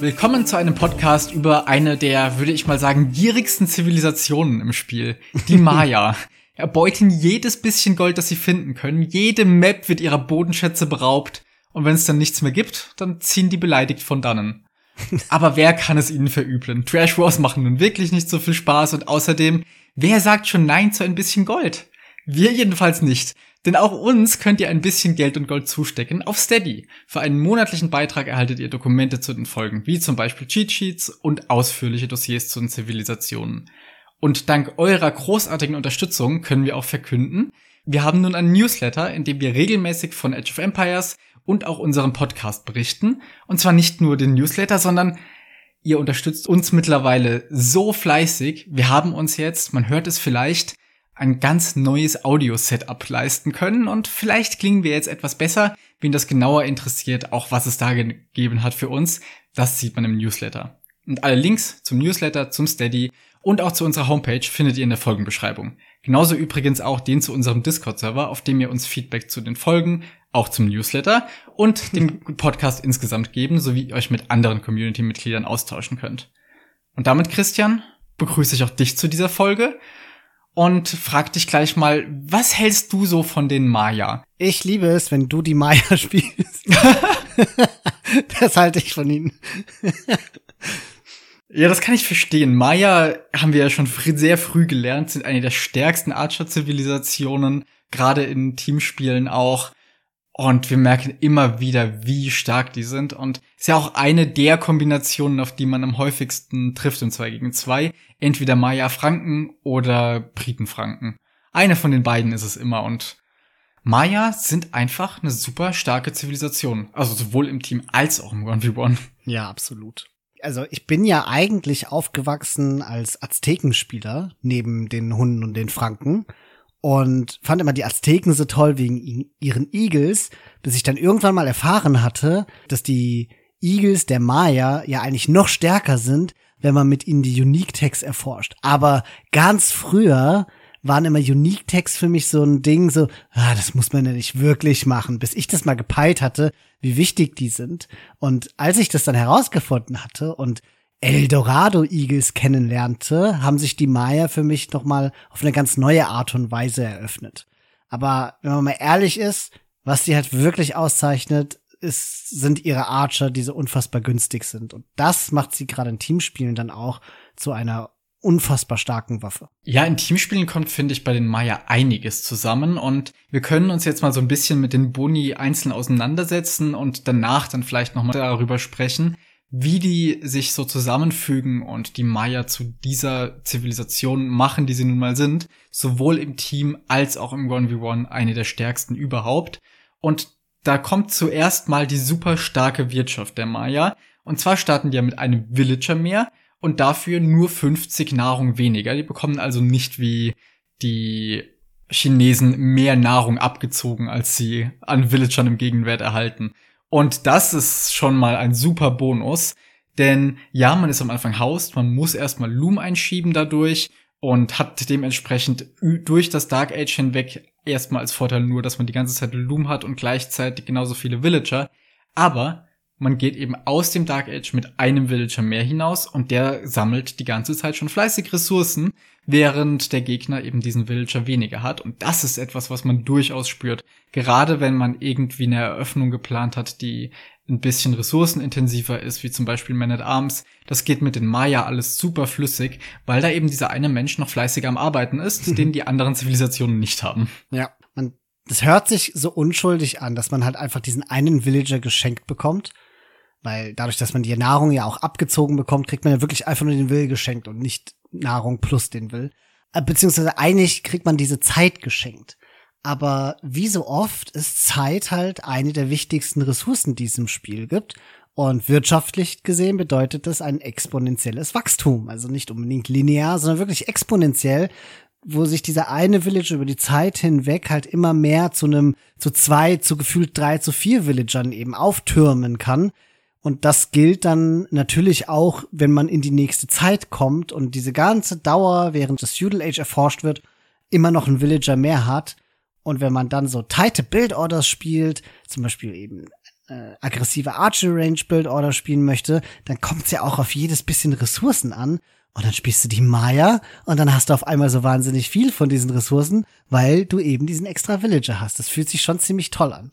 Willkommen zu einem Podcast über eine der, würde ich mal sagen, gierigsten Zivilisationen im Spiel, die Maya. Erbeuten jedes bisschen Gold, das sie finden können. Jede Map wird ihrer Bodenschätze beraubt. Und wenn es dann nichts mehr gibt, dann ziehen die beleidigt von dannen. Aber wer kann es ihnen verübeln? Trash Wars machen nun wirklich nicht so viel Spaß und außerdem, wer sagt schon Nein zu ein bisschen Gold? Wir jedenfalls nicht. Denn auch uns könnt ihr ein bisschen Geld und Gold zustecken auf Steady. Für einen monatlichen Beitrag erhaltet ihr Dokumente zu den Folgen, wie zum Beispiel Cheat Sheets und ausführliche Dossiers zu den Zivilisationen. Und dank eurer großartigen Unterstützung können wir auch verkünden, wir haben nun einen Newsletter, in dem wir regelmäßig von Age of Empires und auch unseren Podcast berichten. Und zwar nicht nur den Newsletter, sondern ihr unterstützt uns mittlerweile so fleißig. Wir haben uns jetzt, man hört es vielleicht, ein ganz neues Audio-Setup leisten können und vielleicht klingen wir jetzt etwas besser. Wen das genauer interessiert, auch was es da gegeben hat für uns, das sieht man im Newsletter. Und alle Links zum Newsletter, zum Steady und auch zu unserer Homepage findet ihr in der Folgenbeschreibung. Genauso übrigens auch den zu unserem Discord-Server, auf dem ihr uns Feedback zu den Folgen, auch zum Newsletter und dem Podcast insgesamt geben, sowie ihr euch mit anderen Community-Mitgliedern austauschen könnt. Und damit, Christian, begrüße ich auch dich zu dieser Folge und frag dich gleich mal, was hältst du so von den Maya? Ich liebe es, wenn du die Maya spielst. das halte ich von ihnen. ja, das kann ich verstehen. Maya haben wir ja schon sehr früh gelernt, sind eine der stärksten Archer-Zivilisationen, gerade in Teamspielen auch. Und wir merken immer wieder, wie stark die sind. Und ist ja auch eine der Kombinationen, auf die man am häufigsten trifft im 2 gegen 2. Entweder Maya-Franken oder Briten-Franken. Eine von den beiden ist es immer. Und Maya sind einfach eine super starke Zivilisation. Also sowohl im Team als auch im 1v1. Ja, absolut. Also ich bin ja eigentlich aufgewachsen als Aztekenspieler neben den Hunden und den Franken und fand immer die Azteken so toll wegen ihren Eagles, bis ich dann irgendwann mal erfahren hatte, dass die Eagles der Maya ja eigentlich noch stärker sind, wenn man mit ihnen die Unique Tags erforscht. Aber ganz früher waren immer Unique Tags für mich so ein Ding, so, ah, das muss man ja nicht wirklich machen, bis ich das mal gepeilt hatte, wie wichtig die sind. Und als ich das dann herausgefunden hatte und Eldorado Eagles kennenlernte, haben sich die Maya für mich noch mal auf eine ganz neue Art und Weise eröffnet. Aber wenn man mal ehrlich ist, was sie halt wirklich auszeichnet, ist, sind ihre Archer, die so unfassbar günstig sind. Und das macht sie gerade in Teamspielen dann auch zu einer unfassbar starken Waffe. Ja, in Teamspielen kommt, finde ich, bei den Maya einiges zusammen und wir können uns jetzt mal so ein bisschen mit den Boni einzeln auseinandersetzen und danach dann vielleicht noch mal darüber sprechen, wie die sich so zusammenfügen und die Maya zu dieser Zivilisation machen, die sie nun mal sind, sowohl im Team als auch im 1v1 eine der stärksten überhaupt. Und da kommt zuerst mal die super starke Wirtschaft der Maya. Und zwar starten die ja mit einem Villager mehr und dafür nur 50 Nahrung weniger. Die bekommen also nicht wie die Chinesen mehr Nahrung abgezogen, als sie an Villagern im Gegenwert erhalten. Und das ist schon mal ein super Bonus. Denn ja, man ist am Anfang Haust, man muss erstmal Loom einschieben dadurch und hat dementsprechend durch das Dark Age hinweg erstmal als Vorteil nur, dass man die ganze Zeit Loom hat und gleichzeitig genauso viele Villager. Aber man geht eben aus dem Dark Age mit einem Villager mehr hinaus und der sammelt die ganze Zeit schon fleißig Ressourcen, während der Gegner eben diesen Villager weniger hat. Und das ist etwas, was man durchaus spürt. Gerade wenn man irgendwie eine Eröffnung geplant hat, die ein bisschen ressourcenintensiver ist, wie zum Beispiel Man at Arms. Das geht mit den Maya alles super flüssig, weil da eben dieser eine Mensch noch fleißig am Arbeiten ist, den die anderen Zivilisationen nicht haben. Ja, man, das hört sich so unschuldig an, dass man halt einfach diesen einen Villager geschenkt bekommt weil dadurch, dass man die Nahrung ja auch abgezogen bekommt, kriegt man ja wirklich einfach nur den Will geschenkt und nicht Nahrung plus den Will. Äh, beziehungsweise eigentlich kriegt man diese Zeit geschenkt. Aber wie so oft ist Zeit halt eine der wichtigsten Ressourcen, die es im Spiel gibt. Und wirtschaftlich gesehen bedeutet das ein exponentielles Wachstum. Also nicht unbedingt linear, sondern wirklich exponentiell, wo sich dieser eine Village über die Zeit hinweg halt immer mehr zu einem, zu zwei, zu gefühlt drei, zu vier Villagern eben auftürmen kann, und das gilt dann natürlich auch, wenn man in die nächste Zeit kommt und diese ganze Dauer, während das Feudal Age erforscht wird, immer noch ein Villager mehr hat. Und wenn man dann so tighte Build Orders spielt, zum Beispiel eben äh, aggressive Archery Range Build Order spielen möchte, dann kommt es ja auch auf jedes bisschen Ressourcen an. Und dann spielst du die Maya und dann hast du auf einmal so wahnsinnig viel von diesen Ressourcen, weil du eben diesen extra Villager hast. Das fühlt sich schon ziemlich toll an.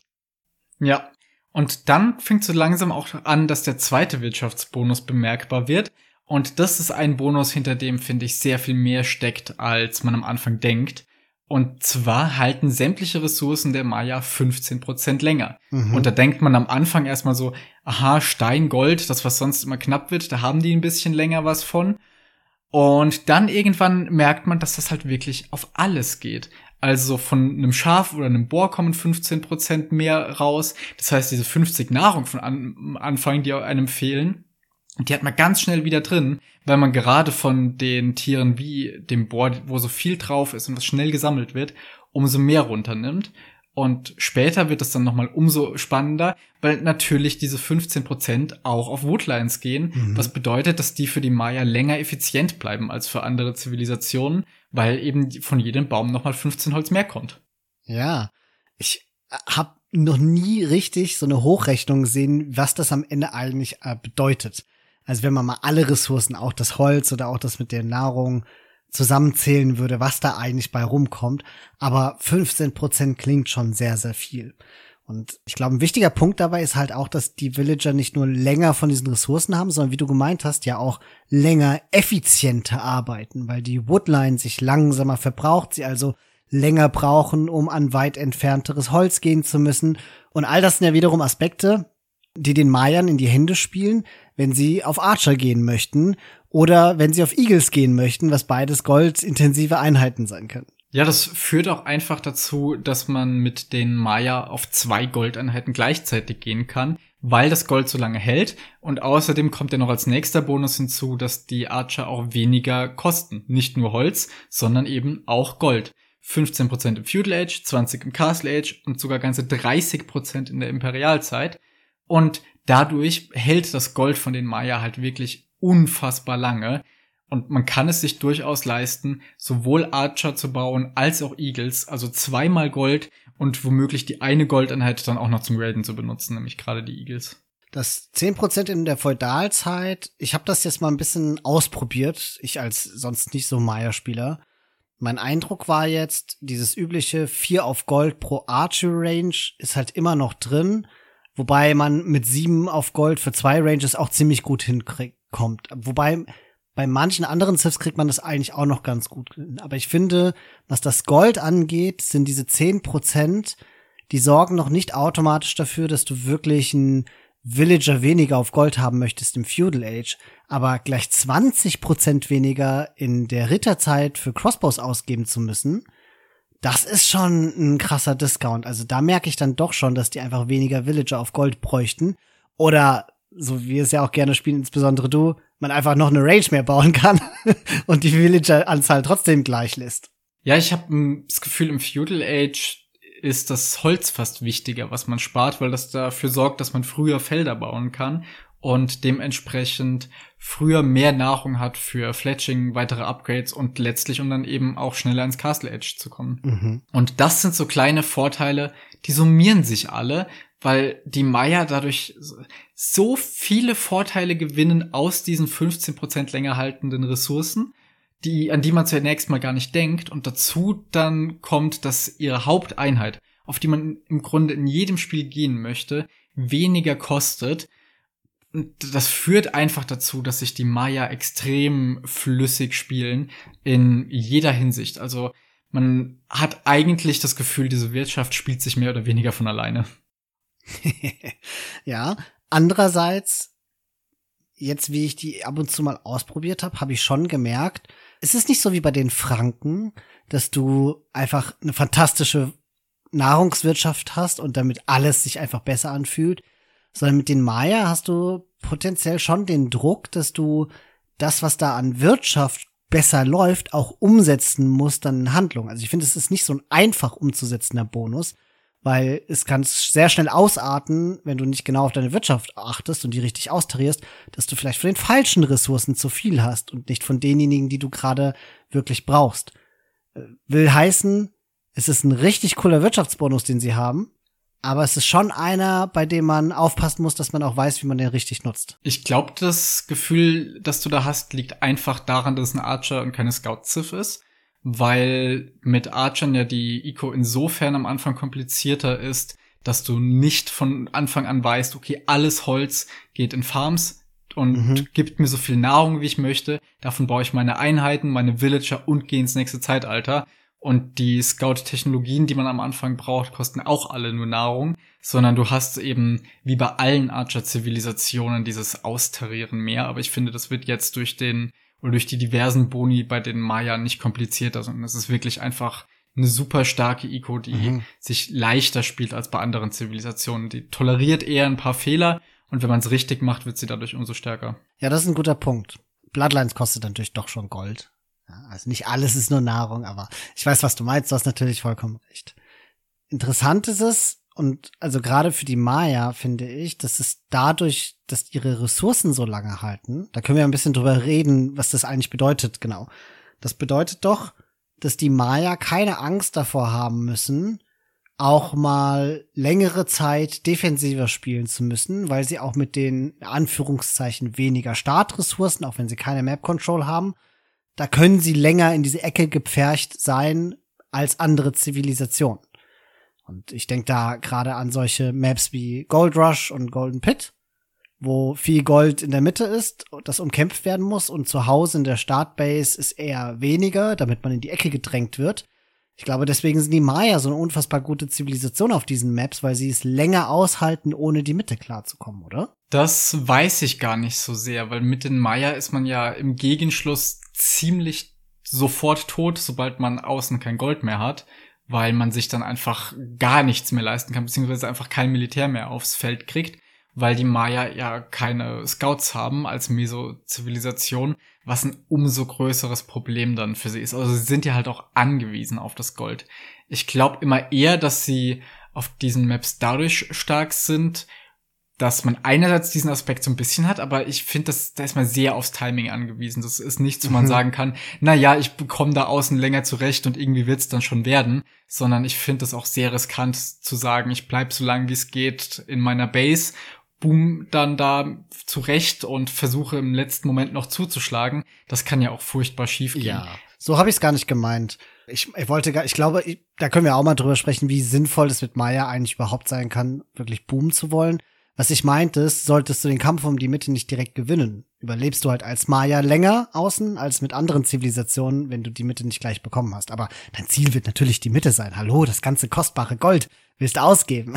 Ja. Und dann fängt so langsam auch an, dass der zweite Wirtschaftsbonus bemerkbar wird. Und das ist ein Bonus, hinter dem, finde ich, sehr viel mehr steckt, als man am Anfang denkt. Und zwar halten sämtliche Ressourcen der Maya 15% länger. Mhm. Und da denkt man am Anfang erstmal so, aha, Stein, Gold, das was sonst immer knapp wird, da haben die ein bisschen länger was von. Und dann irgendwann merkt man, dass das halt wirklich auf alles geht. Also von einem Schaf oder einem Bohr kommen 15% mehr raus. Das heißt, diese 50 Nahrung von an Anfang, die einem fehlen, die hat man ganz schnell wieder drin, weil man gerade von den Tieren wie dem Bohr, wo so viel drauf ist und was schnell gesammelt wird, umso mehr runternimmt. Und später wird es dann nochmal umso spannender, weil natürlich diese 15% auch auf Woodlines gehen, mhm. was bedeutet, dass die für die Maya länger effizient bleiben als für andere Zivilisationen, weil eben von jedem Baum nochmal 15 Holz mehr kommt. Ja, ich habe noch nie richtig so eine Hochrechnung gesehen, was das am Ende eigentlich äh, bedeutet. Also wenn man mal alle Ressourcen, auch das Holz oder auch das mit der Nahrung zusammenzählen würde, was da eigentlich bei rumkommt. Aber 15 Prozent klingt schon sehr, sehr viel. Und ich glaube, ein wichtiger Punkt dabei ist halt auch, dass die Villager nicht nur länger von diesen Ressourcen haben, sondern wie du gemeint hast, ja auch länger effizienter arbeiten, weil die Woodline sich langsamer verbraucht, sie also länger brauchen, um an weit entfernteres Holz gehen zu müssen. Und all das sind ja wiederum Aspekte, die den Mayern in die Hände spielen, wenn sie auf Archer gehen möchten oder wenn sie auf Eagles gehen möchten, was beides goldintensive Einheiten sein können. Ja, das führt auch einfach dazu, dass man mit den Maya auf zwei Goldeinheiten gleichzeitig gehen kann, weil das Gold so lange hält. Und außerdem kommt ja noch als nächster Bonus hinzu, dass die Archer auch weniger kosten. Nicht nur Holz, sondern eben auch Gold. 15% im Feudal Age, 20 im Castle Age und sogar ganze 30% in der Imperialzeit. Und dadurch hält das Gold von den Maya halt wirklich unfassbar lange. Und man kann es sich durchaus leisten, sowohl Archer zu bauen als auch Eagles, also zweimal Gold und womöglich die eine Goldeinheit dann auch noch zum Raiden zu benutzen, nämlich gerade die Eagles. Das 10% in der Feudalzeit, ich habe das jetzt mal ein bisschen ausprobiert, ich als sonst nicht so Maya-Spieler. Mein Eindruck war jetzt, dieses übliche 4 auf Gold pro Archer Range ist halt immer noch drin, Wobei man mit sieben auf Gold für zwei Ranges auch ziemlich gut hinkommt. Wobei bei manchen anderen Civs kriegt man das eigentlich auch noch ganz gut. Aber ich finde, was das Gold angeht, sind diese zehn Prozent, die sorgen noch nicht automatisch dafür, dass du wirklich einen Villager weniger auf Gold haben möchtest im Feudal Age, aber gleich 20 Prozent weniger in der Ritterzeit für Crossbows ausgeben zu müssen das ist schon ein krasser Discount. Also da merke ich dann doch schon, dass die einfach weniger Villager auf Gold bräuchten. Oder, so wie es ja auch gerne spielen, insbesondere du, man einfach noch eine Range mehr bauen kann und die Villager-Anzahl trotzdem gleich lässt. Ja, ich habe das Gefühl, im Feudal Age ist das Holz fast wichtiger, was man spart, weil das dafür sorgt, dass man früher Felder bauen kann und dementsprechend früher mehr Nahrung hat für Fletching, weitere Upgrades und letztlich um dann eben auch schneller ins Castle Edge zu kommen. Mhm. Und das sind so kleine Vorteile, die summieren sich alle, weil die Maya dadurch so viele Vorteile gewinnen aus diesen 15% länger haltenden Ressourcen, die, an die man zunächst mal gar nicht denkt. Und dazu dann kommt, dass ihre Haupteinheit, auf die man im Grunde in jedem Spiel gehen möchte, weniger kostet, das führt einfach dazu, dass sich die Maya extrem flüssig spielen in jeder Hinsicht. Also man hat eigentlich das Gefühl, diese Wirtschaft spielt sich mehr oder weniger von alleine. ja, andererseits, jetzt wie ich die ab und zu mal ausprobiert habe, habe ich schon gemerkt, es ist nicht so wie bei den Franken, dass du einfach eine fantastische Nahrungswirtschaft hast und damit alles sich einfach besser anfühlt sondern mit den Maya hast du potenziell schon den Druck, dass du das, was da an Wirtschaft besser läuft, auch umsetzen musst dann in Handlung. Also ich finde, es ist nicht so ein einfach umzusetzender Bonus, weil es kann sehr schnell ausarten, wenn du nicht genau auf deine Wirtschaft achtest und die richtig austarierst, dass du vielleicht von den falschen Ressourcen zu viel hast und nicht von denjenigen, die du gerade wirklich brauchst. Äh, will heißen, es ist ein richtig cooler Wirtschaftsbonus, den sie haben, aber es ist schon einer, bei dem man aufpassen muss, dass man auch weiß, wie man den richtig nutzt. Ich glaube, das Gefühl, das du da hast, liegt einfach daran, dass es ein Archer und keine Scout-Ziff ist, weil mit Archern ja die Eco insofern am Anfang komplizierter ist, dass du nicht von Anfang an weißt, okay, alles Holz geht in Farms und mhm. gibt mir so viel Nahrung, wie ich möchte. Davon baue ich meine Einheiten, meine Villager und gehe ins nächste Zeitalter. Und die Scout-Technologien, die man am Anfang braucht, kosten auch alle nur Nahrung, sondern du hast eben wie bei allen Archer-Zivilisationen dieses Austarieren mehr. Aber ich finde, das wird jetzt durch den oder durch die diversen Boni bei den Maya nicht komplizierter, sondern es ist wirklich einfach eine super starke Eco, die mhm. sich leichter spielt als bei anderen Zivilisationen. Die toleriert eher ein paar Fehler und wenn man es richtig macht, wird sie dadurch umso stärker. Ja, das ist ein guter Punkt. Bloodlines kostet natürlich doch schon Gold. Ja, also nicht alles ist nur Nahrung, aber ich weiß, was du meinst. Du hast natürlich vollkommen recht. Interessant ist es, und also gerade für die Maya finde ich, dass es dadurch, dass ihre Ressourcen so lange halten, da können wir ein bisschen drüber reden, was das eigentlich bedeutet, genau. Das bedeutet doch, dass die Maya keine Angst davor haben müssen, auch mal längere Zeit defensiver spielen zu müssen, weil sie auch mit den Anführungszeichen weniger Startressourcen, auch wenn sie keine Map Control haben, da können sie länger in diese Ecke gepfercht sein als andere Zivilisationen. Und ich denke da gerade an solche Maps wie Gold Rush und Golden Pit, wo viel Gold in der Mitte ist, das umkämpft werden muss und zu Hause in der Startbase ist eher weniger, damit man in die Ecke gedrängt wird. Ich glaube, deswegen sind die Maya so eine unfassbar gute Zivilisation auf diesen Maps, weil sie es länger aushalten, ohne die Mitte klarzukommen, oder? Das weiß ich gar nicht so sehr, weil mit den Maya ist man ja im Gegenschluss ziemlich sofort tot, sobald man außen kein Gold mehr hat, weil man sich dann einfach gar nichts mehr leisten kann, beziehungsweise einfach kein Militär mehr aufs Feld kriegt, weil die Maya ja keine Scouts haben als Meso-Zivilisation, was ein umso größeres Problem dann für sie ist. Also sie sind ja halt auch angewiesen auf das Gold. Ich glaube immer eher, dass sie auf diesen Maps dadurch stark sind, dass man einerseits diesen Aspekt so ein bisschen hat, aber ich finde, dass da ist man sehr aufs Timing angewiesen. Das ist nichts, wo man mhm. sagen kann, na ja, ich bekomme da außen länger zurecht und irgendwie wird's dann schon werden, sondern ich finde es auch sehr riskant zu sagen, ich bleib so lange wie es geht in meiner Base, boom dann da zurecht und versuche im letzten Moment noch zuzuschlagen. Das kann ja auch furchtbar schief gehen. Ja, so habe ich es gar nicht gemeint. Ich, ich wollte gar, ich glaube, ich, da können wir auch mal drüber sprechen, wie sinnvoll es mit Maya eigentlich überhaupt sein kann, wirklich boomen zu wollen. Was ich meinte, ist, solltest du den Kampf um die Mitte nicht direkt gewinnen, überlebst du halt als Maya länger außen als mit anderen Zivilisationen, wenn du die Mitte nicht gleich bekommen hast. Aber dein Ziel wird natürlich die Mitte sein. Hallo, das ganze kostbare Gold willst du ausgeben.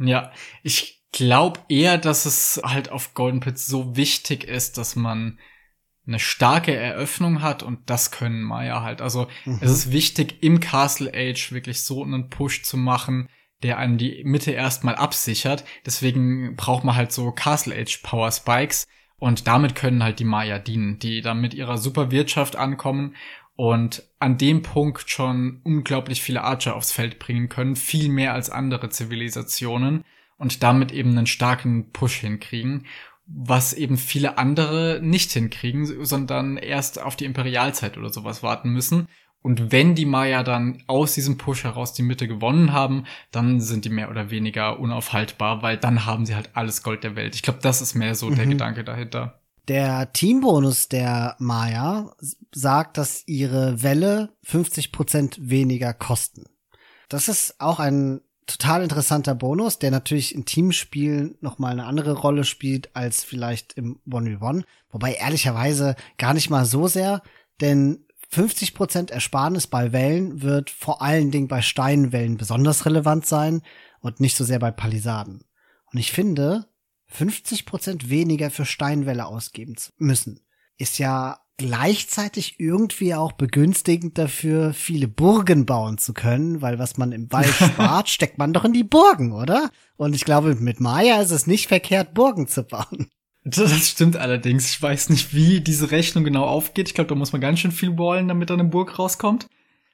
Ja, ich glaube eher, dass es halt auf Golden Pits so wichtig ist, dass man eine starke Eröffnung hat und das können Maya halt. Also mhm. es ist wichtig, im Castle Age wirklich so einen Push zu machen, der einem die Mitte erstmal absichert. Deswegen braucht man halt so Castle Age Power Spikes. Und damit können halt die Maya dienen, die dann mit ihrer Superwirtschaft ankommen und an dem Punkt schon unglaublich viele Archer aufs Feld bringen können, viel mehr als andere Zivilisationen und damit eben einen starken Push hinkriegen, was eben viele andere nicht hinkriegen, sondern erst auf die Imperialzeit oder sowas warten müssen und wenn die Maya dann aus diesem Push heraus die Mitte gewonnen haben, dann sind die mehr oder weniger unaufhaltbar, weil dann haben sie halt alles Gold der Welt. Ich glaube, das ist mehr so mhm. der Gedanke dahinter. Der Teambonus der Maya sagt, dass ihre Welle 50 Prozent weniger kosten. Das ist auch ein total interessanter Bonus, der natürlich in Teamspielen nochmal eine andere Rolle spielt als vielleicht im One-v-One. Wobei ehrlicherweise gar nicht mal so sehr, denn 50% Ersparnis bei Wellen wird vor allen Dingen bei Steinwellen besonders relevant sein und nicht so sehr bei Palisaden. Und ich finde, 50% weniger für Steinwelle ausgeben zu müssen, ist ja gleichzeitig irgendwie auch begünstigend dafür, viele Burgen bauen zu können, weil was man im Wald spart, steckt man doch in die Burgen, oder? Und ich glaube, mit Maya ist es nicht verkehrt, Burgen zu bauen. Das stimmt allerdings. Ich weiß nicht, wie diese Rechnung genau aufgeht. Ich glaube, da muss man ganz schön viel ballen, damit da eine Burg rauskommt.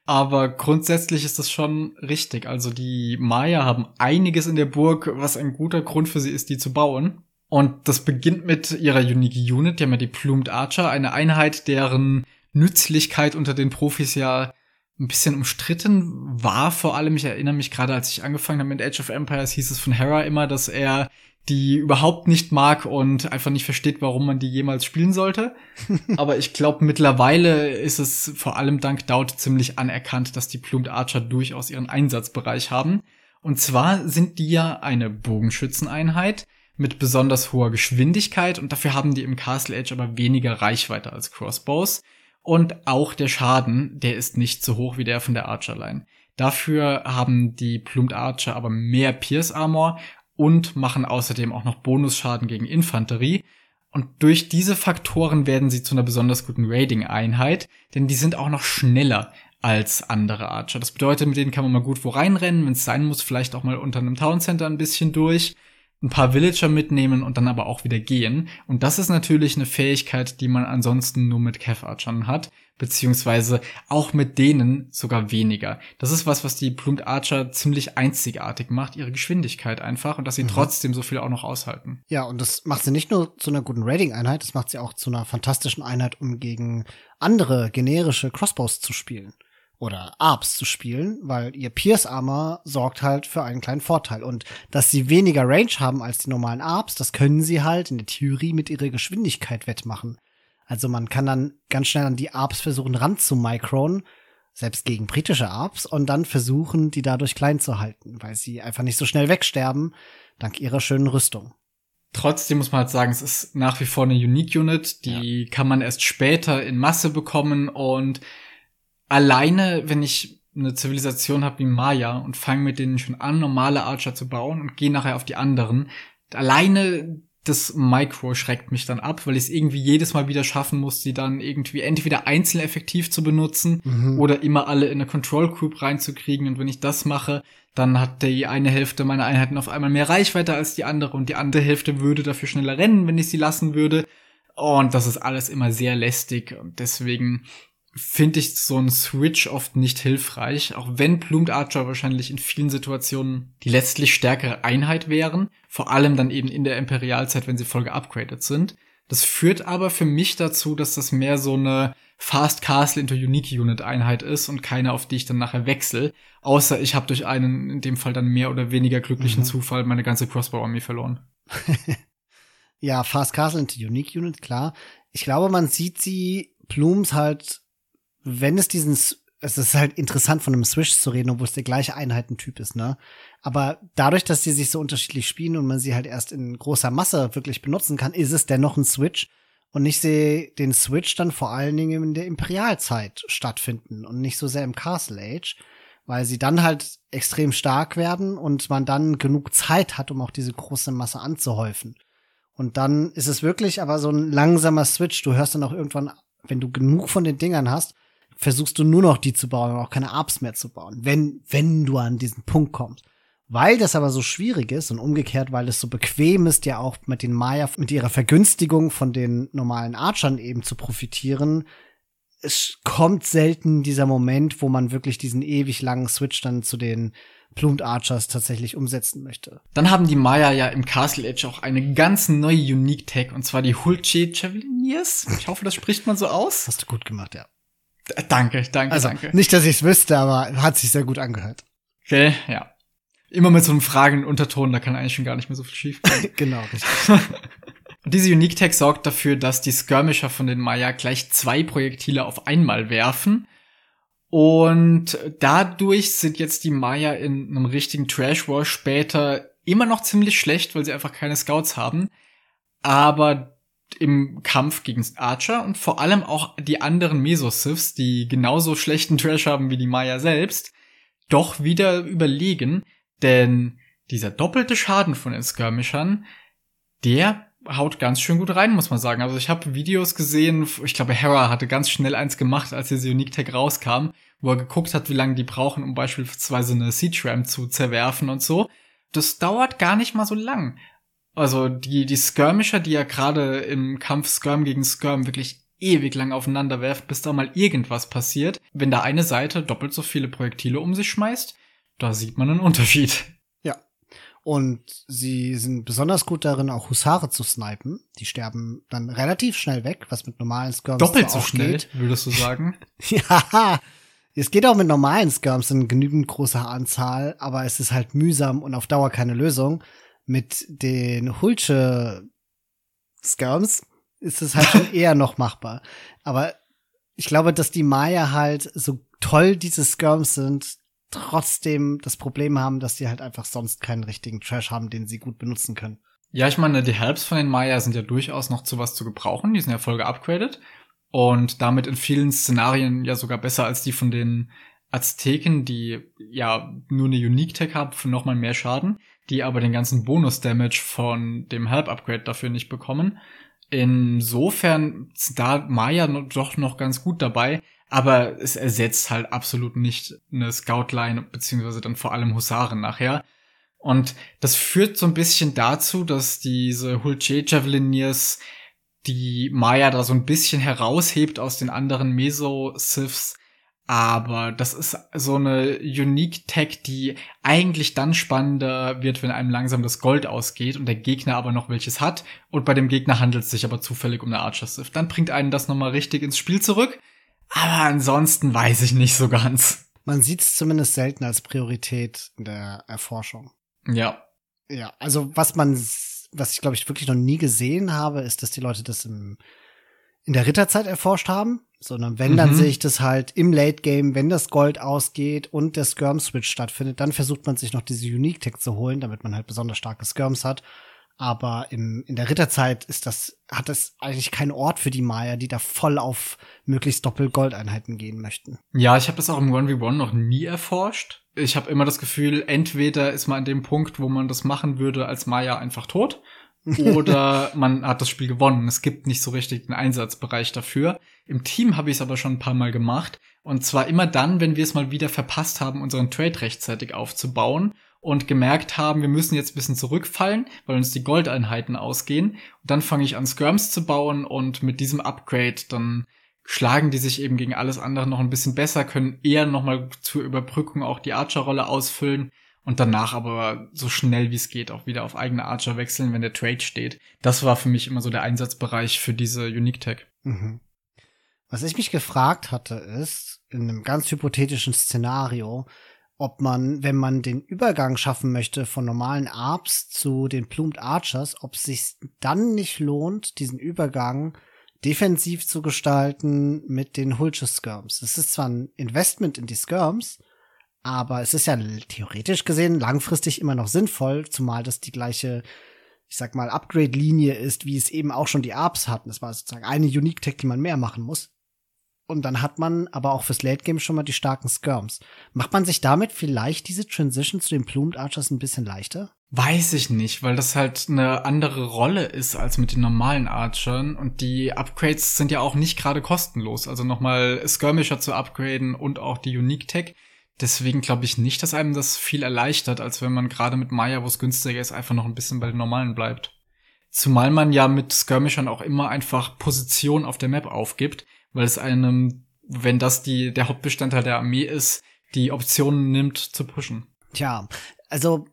Aber grundsätzlich ist das schon richtig. Also die Maya haben einiges in der Burg, was ein guter Grund für sie ist, die zu bauen. Und das beginnt mit ihrer Unique Unit, die haben ja die Plumed Archer, eine Einheit, deren Nützlichkeit unter den Profis ja ein bisschen umstritten war, vor allem, ich erinnere mich gerade, als ich angefangen habe mit Age of Empires, hieß es von Hera immer, dass er die überhaupt nicht mag und einfach nicht versteht, warum man die jemals spielen sollte. Aber ich glaube, mittlerweile ist es vor allem dank Daut ziemlich anerkannt, dass die Plumed Archer durchaus ihren Einsatzbereich haben. Und zwar sind die ja eine Bogenschützeneinheit mit besonders hoher Geschwindigkeit und dafür haben die im Castle Age aber weniger Reichweite als Crossbows. Und auch der Schaden, der ist nicht so hoch wie der von der Archer Line. Dafür haben die Plumed Archer aber mehr Pierce Armor und machen außerdem auch noch Bonusschaden gegen Infanterie. Und durch diese Faktoren werden sie zu einer besonders guten Raiding-Einheit, denn die sind auch noch schneller als andere Archer. Das bedeutet, mit denen kann man mal gut wo reinrennen, wenn es sein muss, vielleicht auch mal unter einem Town Center ein bisschen durch ein paar Villager mitnehmen und dann aber auch wieder gehen. Und das ist natürlich eine Fähigkeit, die man ansonsten nur mit Cav Archern hat, beziehungsweise auch mit denen sogar weniger. Das ist was, was die Plumed Archer ziemlich einzigartig macht, ihre Geschwindigkeit einfach und dass sie mhm. trotzdem so viel auch noch aushalten. Ja, und das macht sie nicht nur zu einer guten Raiding-Einheit, das macht sie auch zu einer fantastischen Einheit, um gegen andere generische Crossbows zu spielen oder Arps zu spielen, weil ihr Pierce Armor sorgt halt für einen kleinen Vorteil. Und dass sie weniger Range haben als die normalen Arps, das können sie halt in der Theorie mit ihrer Geschwindigkeit wettmachen. Also man kann dann ganz schnell an die Arps versuchen ran zu micron, selbst gegen britische Arps, und dann versuchen, die dadurch klein zu halten, weil sie einfach nicht so schnell wegsterben, dank ihrer schönen Rüstung. Trotzdem muss man halt sagen, es ist nach wie vor eine Unique Unit, die ja. kann man erst später in Masse bekommen und alleine, wenn ich eine Zivilisation habe wie Maya und fange mit denen schon an, normale Archer zu bauen und gehe nachher auf die anderen, alleine das Micro schreckt mich dann ab, weil ich es irgendwie jedes Mal wieder schaffen muss, die dann irgendwie entweder einzeln effektiv zu benutzen mhm. oder immer alle in eine Control Group reinzukriegen. Und wenn ich das mache, dann hat die eine Hälfte meiner Einheiten auf einmal mehr Reichweite als die andere und die andere Hälfte würde dafür schneller rennen, wenn ich sie lassen würde. Und das ist alles immer sehr lästig und deswegen finde ich so ein Switch oft nicht hilfreich, auch wenn Plumed Archer wahrscheinlich in vielen Situationen die letztlich stärkere Einheit wären, vor allem dann eben in der Imperialzeit, wenn sie voll geupgradet sind. Das führt aber für mich dazu, dass das mehr so eine Fast Castle into Unique Unit Einheit ist und keine, auf die ich dann nachher wechsle. Außer ich habe durch einen, in dem Fall dann mehr oder weniger glücklichen mhm. Zufall, meine ganze Crossbow-Armee verloren. ja, Fast Castle into Unique Unit, klar. Ich glaube, man sieht sie Plumes halt wenn es diesen, es ist halt interessant von einem Swish zu reden, obwohl es der gleiche Einheitentyp ist, ne? Aber dadurch, dass die sich so unterschiedlich spielen und man sie halt erst in großer Masse wirklich benutzen kann, ist es dennoch ein Switch. Und ich sehe den Switch dann vor allen Dingen in der Imperialzeit stattfinden und nicht so sehr im Castle Age, weil sie dann halt extrem stark werden und man dann genug Zeit hat, um auch diese große Masse anzuhäufen. Und dann ist es wirklich aber so ein langsamer Switch. Du hörst dann auch irgendwann, wenn du genug von den Dingern hast, versuchst du nur noch die zu bauen und auch keine Apps mehr zu bauen, wenn, wenn du an diesen Punkt kommst. Weil das aber so schwierig ist und umgekehrt, weil es so bequem ist, ja auch mit den Maya, mit ihrer Vergünstigung von den normalen Archern eben zu profitieren, es kommt selten dieser Moment, wo man wirklich diesen ewig langen Switch dann zu den Plumed Archers tatsächlich umsetzen möchte. Dann haben die Maya ja im Castle Edge auch eine ganz neue Unique Tech und zwar die Hulche Chevaliers. Ich hoffe, das spricht man so aus. Hast du gut gemacht, ja. Danke, danke, also, danke. Nicht, dass ich es wüsste, aber hat sich sehr gut angehört. Okay, ja. Immer mit so einem fragenden Unterton, da kann eigentlich schon gar nicht mehr so viel schief gehen. genau, richtig. Und diese Unique Tech sorgt dafür, dass die Skirmisher von den Maya gleich zwei Projektile auf einmal werfen. Und dadurch sind jetzt die Maya in einem richtigen Trash War später immer noch ziemlich schlecht, weil sie einfach keine Scouts haben. Aber im Kampf gegen Archer und vor allem auch die anderen Mesosiths, die genauso schlechten Trash haben wie die Maya selbst, doch wieder überlegen, denn dieser doppelte Schaden von den Skirmishern, der haut ganz schön gut rein, muss man sagen. Also ich habe Videos gesehen, ich glaube Hera hatte ganz schnell eins gemacht, als diese Unique Tech rauskam, wo er geguckt hat, wie lange die brauchen, um beispielsweise eine Siege Ram zu zerwerfen und so. Das dauert gar nicht mal so lang. Also die, die Skirmisher, die ja gerade im Kampf Skirm gegen Skirm wirklich ewig lang aufeinander werfen, bis da mal irgendwas passiert. Wenn da eine Seite doppelt so viele Projektile um sich schmeißt, da sieht man einen Unterschied. Ja. Und sie sind besonders gut darin, auch Husare zu snipen. Die sterben dann relativ schnell weg, was mit normalen Skirms Doppelt so schnell, geht. würdest du sagen? ja, Es geht auch mit normalen Skirms in genügend großer Anzahl, aber es ist halt mühsam und auf Dauer keine Lösung. Mit den Hulche Skirms ist es halt schon eher noch machbar. Aber ich glaube, dass die Maya halt so toll diese Skirms sind, trotzdem das Problem haben, dass die halt einfach sonst keinen richtigen Trash haben, den sie gut benutzen können. Ja, ich meine, die Helps von den Maya sind ja durchaus noch zu was zu gebrauchen. Die sind ja voll geupgradet. Und damit in vielen Szenarien ja sogar besser als die von den Azteken, die ja nur eine Unique Tech haben für nochmal mehr Schaden, die aber den ganzen Bonus-Damage von dem Help-Upgrade dafür nicht bekommen. Insofern ist da Maya doch noch ganz gut dabei, aber es ersetzt halt absolut nicht eine Scoutline, beziehungsweise dann vor allem Husaren nachher. Und das führt so ein bisschen dazu, dass diese Hulche Javelineers die Maya da so ein bisschen heraushebt aus den anderen Meso-Siths. Aber das ist so eine Unique Tech, die eigentlich dann spannender wird, wenn einem langsam das Gold ausgeht und der Gegner aber noch welches hat. Und bei dem Gegner handelt es sich aber zufällig um eine Archer Sith. Dann bringt einen das nochmal richtig ins Spiel zurück. Aber ansonsten weiß ich nicht so ganz. Man sieht es zumindest selten als Priorität in der Erforschung. Ja. Ja, also was man, was ich glaube ich wirklich noch nie gesehen habe, ist, dass die Leute das im, in der Ritterzeit erforscht haben, sondern wenn, mhm. dann sehe ich das halt im Late Game, wenn das Gold ausgeht und der Skirm Switch stattfindet, dann versucht man sich noch diese Unique Tech zu holen, damit man halt besonders starke Skirms hat. Aber im, in der Ritterzeit ist das, hat es eigentlich keinen Ort für die Maya, die da voll auf möglichst Doppel-Goldeinheiten gehen möchten. Ja, ich habe das auch im 1v1 noch nie erforscht ich habe immer das Gefühl, entweder ist man an dem Punkt, wo man das machen würde, als Maya einfach tot, oder man hat das Spiel gewonnen. Es gibt nicht so richtig einen Einsatzbereich dafür. Im Team habe ich es aber schon ein paar Mal gemacht. Und zwar immer dann, wenn wir es mal wieder verpasst haben, unseren Trade rechtzeitig aufzubauen und gemerkt haben, wir müssen jetzt ein bisschen zurückfallen, weil uns die Goldeinheiten ausgehen. Und dann fange ich an, Skirms zu bauen und mit diesem Upgrade dann schlagen die sich eben gegen alles andere noch ein bisschen besser, können eher nochmal zur Überbrückung auch die Archer-Rolle ausfüllen und danach aber so schnell wie es geht auch wieder auf eigene Archer wechseln, wenn der Trade steht. Das war für mich immer so der Einsatzbereich für diese Unique Tech. Mhm. Was ich mich gefragt hatte, ist, in einem ganz hypothetischen Szenario, ob man, wenn man den Übergang schaffen möchte von normalen Arbs zu den Plumed Archers, ob es sich dann nicht lohnt, diesen Übergang defensiv zu gestalten mit den Hulche Skirms. Es ist zwar ein Investment in die Skirms, aber es ist ja theoretisch gesehen langfristig immer noch sinnvoll, zumal das die gleiche, ich sag mal, Upgrade-Linie ist, wie es eben auch schon die Arbs hatten. Das war sozusagen eine Unique Tech, die man mehr machen muss. Und dann hat man aber auch fürs Late Game schon mal die starken Skirms. Macht man sich damit vielleicht diese Transition zu den Plumed Archers ein bisschen leichter? Weiß ich nicht, weil das halt eine andere Rolle ist als mit den normalen Archern und die Upgrades sind ja auch nicht gerade kostenlos. Also nochmal Skirmisher zu upgraden und auch die Unique Tech. Deswegen glaube ich nicht, dass einem das viel erleichtert, als wenn man gerade mit Maya, wo es günstiger ist, einfach noch ein bisschen bei den normalen bleibt. Zumal man ja mit Skirmishern auch immer einfach Position auf der Map aufgibt, weil es einem, wenn das die, der Hauptbestandteil der Armee ist, die Optionen nimmt zu pushen. Tja, also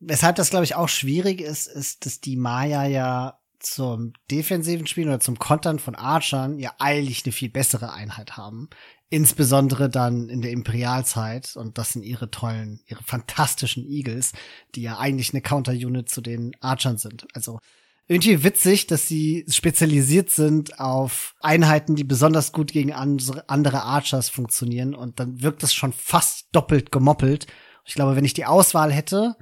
weshalb das, glaube ich, auch schwierig ist, ist, dass die Maya ja zum defensiven Spiel oder zum Kontern von Archern ja eigentlich eine viel bessere Einheit haben. Insbesondere dann in der Imperialzeit. Und das sind ihre tollen, ihre fantastischen Eagles, die ja eigentlich eine Counter-Unit zu den Archern sind. Also irgendwie witzig, dass sie spezialisiert sind auf Einheiten, die besonders gut gegen andere Archers funktionieren. Und dann wirkt es schon fast doppelt gemoppelt. Ich glaube, wenn ich die Auswahl hätte,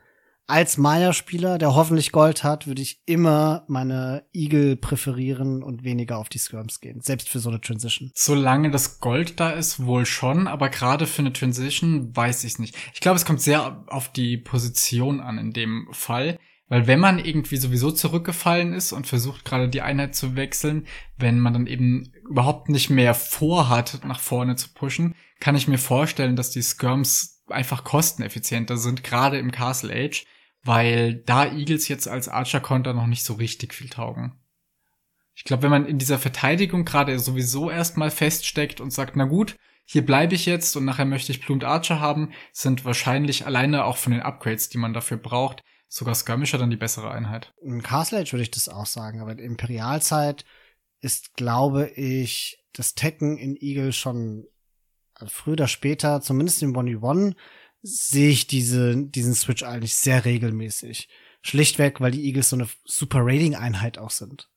als Maya-Spieler, der hoffentlich Gold hat, würde ich immer meine Eagle präferieren und weniger auf die Skirms gehen. Selbst für so eine Transition. Solange das Gold da ist, wohl schon, aber gerade für eine Transition weiß ich nicht. Ich glaube, es kommt sehr auf die Position an in dem Fall. Weil wenn man irgendwie sowieso zurückgefallen ist und versucht gerade die Einheit zu wechseln, wenn man dann eben überhaupt nicht mehr vorhat, nach vorne zu pushen, kann ich mir vorstellen, dass die Skirms einfach kosteneffizienter sind, gerade im Castle Age, weil da Eagles jetzt als Archer-Konter noch nicht so richtig viel taugen. Ich glaube, wenn man in dieser Verteidigung gerade sowieso erstmal feststeckt und sagt, na gut, hier bleibe ich jetzt und nachher möchte ich Plumed Archer haben, sind wahrscheinlich alleine auch von den Upgrades, die man dafür braucht, sogar Skirmisher dann die bessere Einheit. In Castle Age würde ich das auch sagen, aber in Imperialzeit ist, glaube ich, das Tekken in Eagle schon früher oder später, zumindest im 1v1, sehe ich diese, diesen Switch eigentlich sehr regelmäßig. Schlichtweg, weil die Eagles so eine super Rating-Einheit auch sind.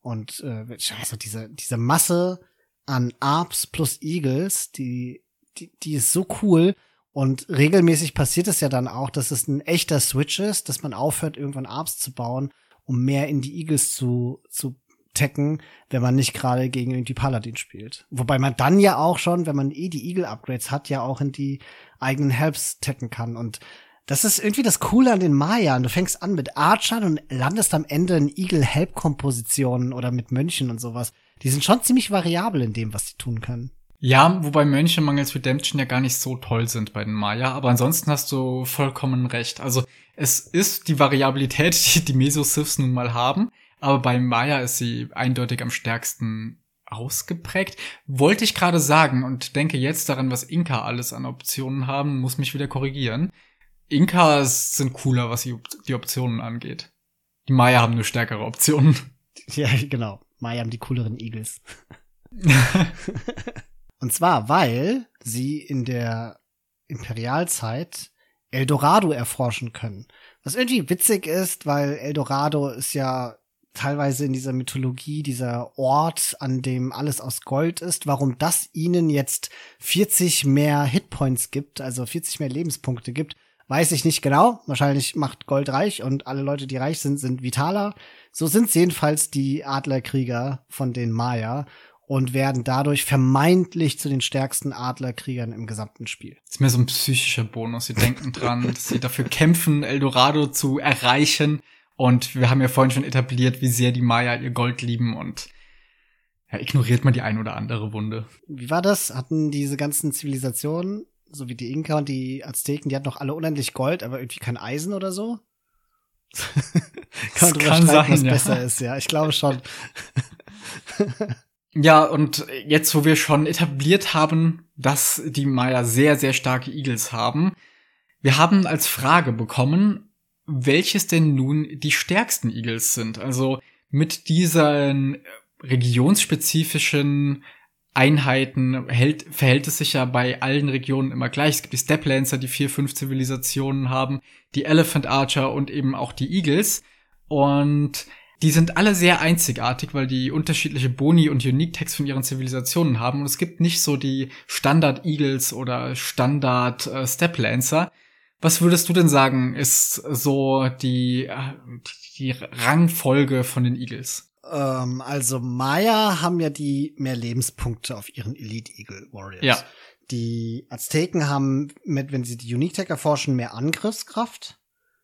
Und äh, also diese, diese Masse an Arps plus Eagles, die, die, die ist so cool. Und regelmäßig passiert es ja dann auch, dass es ein echter Switch ist, dass man aufhört, irgendwann Arps zu bauen, um mehr in die Eagles zu, zu tacken, wenn man nicht gerade gegen irgendwie Paladin spielt. Wobei man dann ja auch schon, wenn man eh die Eagle-Upgrades hat, ja auch in die eigenen Helps tacken kann. Und das ist irgendwie das Coole an den Mayern. Du fängst an mit Archern und landest am Ende in Eagle-Help-Kompositionen oder mit Mönchen und sowas. Die sind schon ziemlich variabel in dem, was sie tun können. Ja, wobei Mönche mangels Redemption ja gar nicht so toll sind bei den Maya, aber ansonsten hast du vollkommen recht. Also es ist die Variabilität, die die Mesosiths nun mal haben, aber bei Maya ist sie eindeutig am stärksten ausgeprägt. Wollte ich gerade sagen und denke jetzt daran, was Inka alles an Optionen haben, muss mich wieder korrigieren. Inkas sind cooler, was die Optionen angeht. Die Maya haben nur stärkere Optionen. Ja, genau. Maya haben die cooleren Eagles. Und zwar, weil sie in der Imperialzeit Eldorado erforschen können. Was irgendwie witzig ist, weil Eldorado ist ja teilweise in dieser Mythologie dieser Ort, an dem alles aus Gold ist, warum das ihnen jetzt 40 mehr Hitpoints gibt, also 40 mehr Lebenspunkte gibt, weiß ich nicht genau. Wahrscheinlich macht Gold reich und alle Leute, die reich sind, sind vitaler. So sind jedenfalls die Adlerkrieger von den Maya und werden dadurch vermeintlich zu den stärksten Adlerkriegern im gesamten Spiel. Das ist mehr so ein psychischer Bonus. Sie denken dran, dass sie dafür kämpfen, Eldorado zu erreichen. Und wir haben ja vorhin schon etabliert, wie sehr die Maya ihr Gold lieben und ja, ignoriert man die ein oder andere Wunde. Wie war das? Hatten diese ganzen Zivilisationen, so wie die Inka und die Azteken, die hatten doch alle unendlich Gold, aber irgendwie kein Eisen oder so? kann man drüber kann streiten, sein, was ja. besser ist, ja. Ich glaube schon. Ja, und jetzt, wo wir schon etabliert haben, dass die Maya sehr, sehr starke Eagles haben, wir haben als Frage bekommen, welches denn nun die stärksten Eagles sind. Also mit diesen regionsspezifischen Einheiten hält, verhält es sich ja bei allen Regionen immer gleich. Es gibt die Steplancer, die vier, fünf Zivilisationen haben, die Elephant Archer und eben auch die Eagles. Und die sind alle sehr einzigartig, weil die unterschiedliche Boni und Unique Tags von ihren Zivilisationen haben. Und es gibt nicht so die Standard Eagles oder Standard äh, Steplancer. Was würdest du denn sagen, ist so die, die Rangfolge von den Eagles? Ähm, also Maya haben ja die mehr Lebenspunkte auf ihren Elite Eagle Warriors. Ja. Die Azteken haben mit, wenn sie die Unique Tag erforschen, mehr Angriffskraft.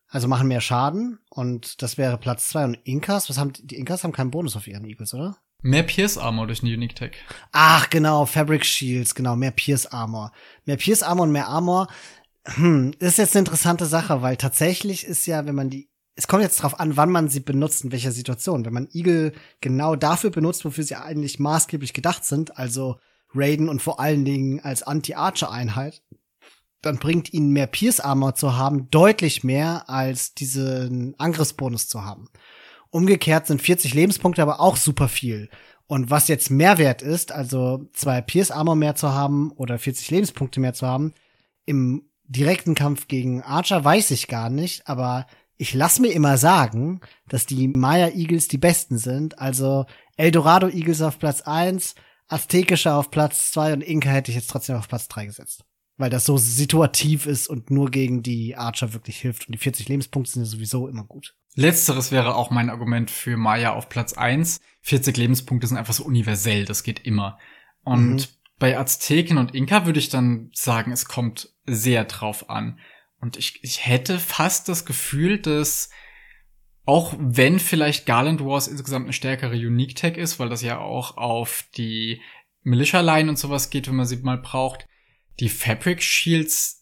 Also machen mehr Schaden und das wäre Platz zwei Und Inkas, was haben die Inkas haben keinen Bonus auf ihren Eagles, oder? Mehr Pierce Armor durch eine Unique Tag. Ach, genau, Fabric Shields, genau, mehr Pierce Armor. Mehr Pierce Armor und mehr Armor. Hm, das ist jetzt eine interessante Sache, weil tatsächlich ist ja, wenn man die es kommt jetzt drauf an, wann man sie benutzt, in welcher Situation. Wenn man Eagle genau dafür benutzt, wofür sie eigentlich maßgeblich gedacht sind, also Raiden und vor allen Dingen als Anti-Archer-Einheit, dann bringt ihnen mehr Pierce Armor zu haben deutlich mehr als diesen Angriffsbonus zu haben. Umgekehrt sind 40 Lebenspunkte aber auch super viel. Und was jetzt Mehrwert ist, also zwei Pierce Armor mehr zu haben oder 40 Lebenspunkte mehr zu haben, im direkten Kampf gegen Archer weiß ich gar nicht, aber ich lass mir immer sagen, dass die Maya Eagles die besten sind. Also Eldorado Eagles auf Platz eins, Aztekische auf Platz zwei und Inka hätte ich jetzt trotzdem auf Platz drei gesetzt weil das so situativ ist und nur gegen die Archer wirklich hilft. Und die 40 Lebenspunkte sind ja sowieso immer gut. Letzteres wäre auch mein Argument für Maya auf Platz eins. 40 Lebenspunkte sind einfach so universell, das geht immer. Und mhm. Bei Azteken und Inka würde ich dann sagen, es kommt sehr drauf an. Und ich, ich hätte fast das Gefühl, dass auch wenn vielleicht Garland Wars insgesamt eine stärkere Unique Tag ist, weil das ja auch auf die Militia Line und sowas geht, wenn man sie mal braucht, die Fabric Shields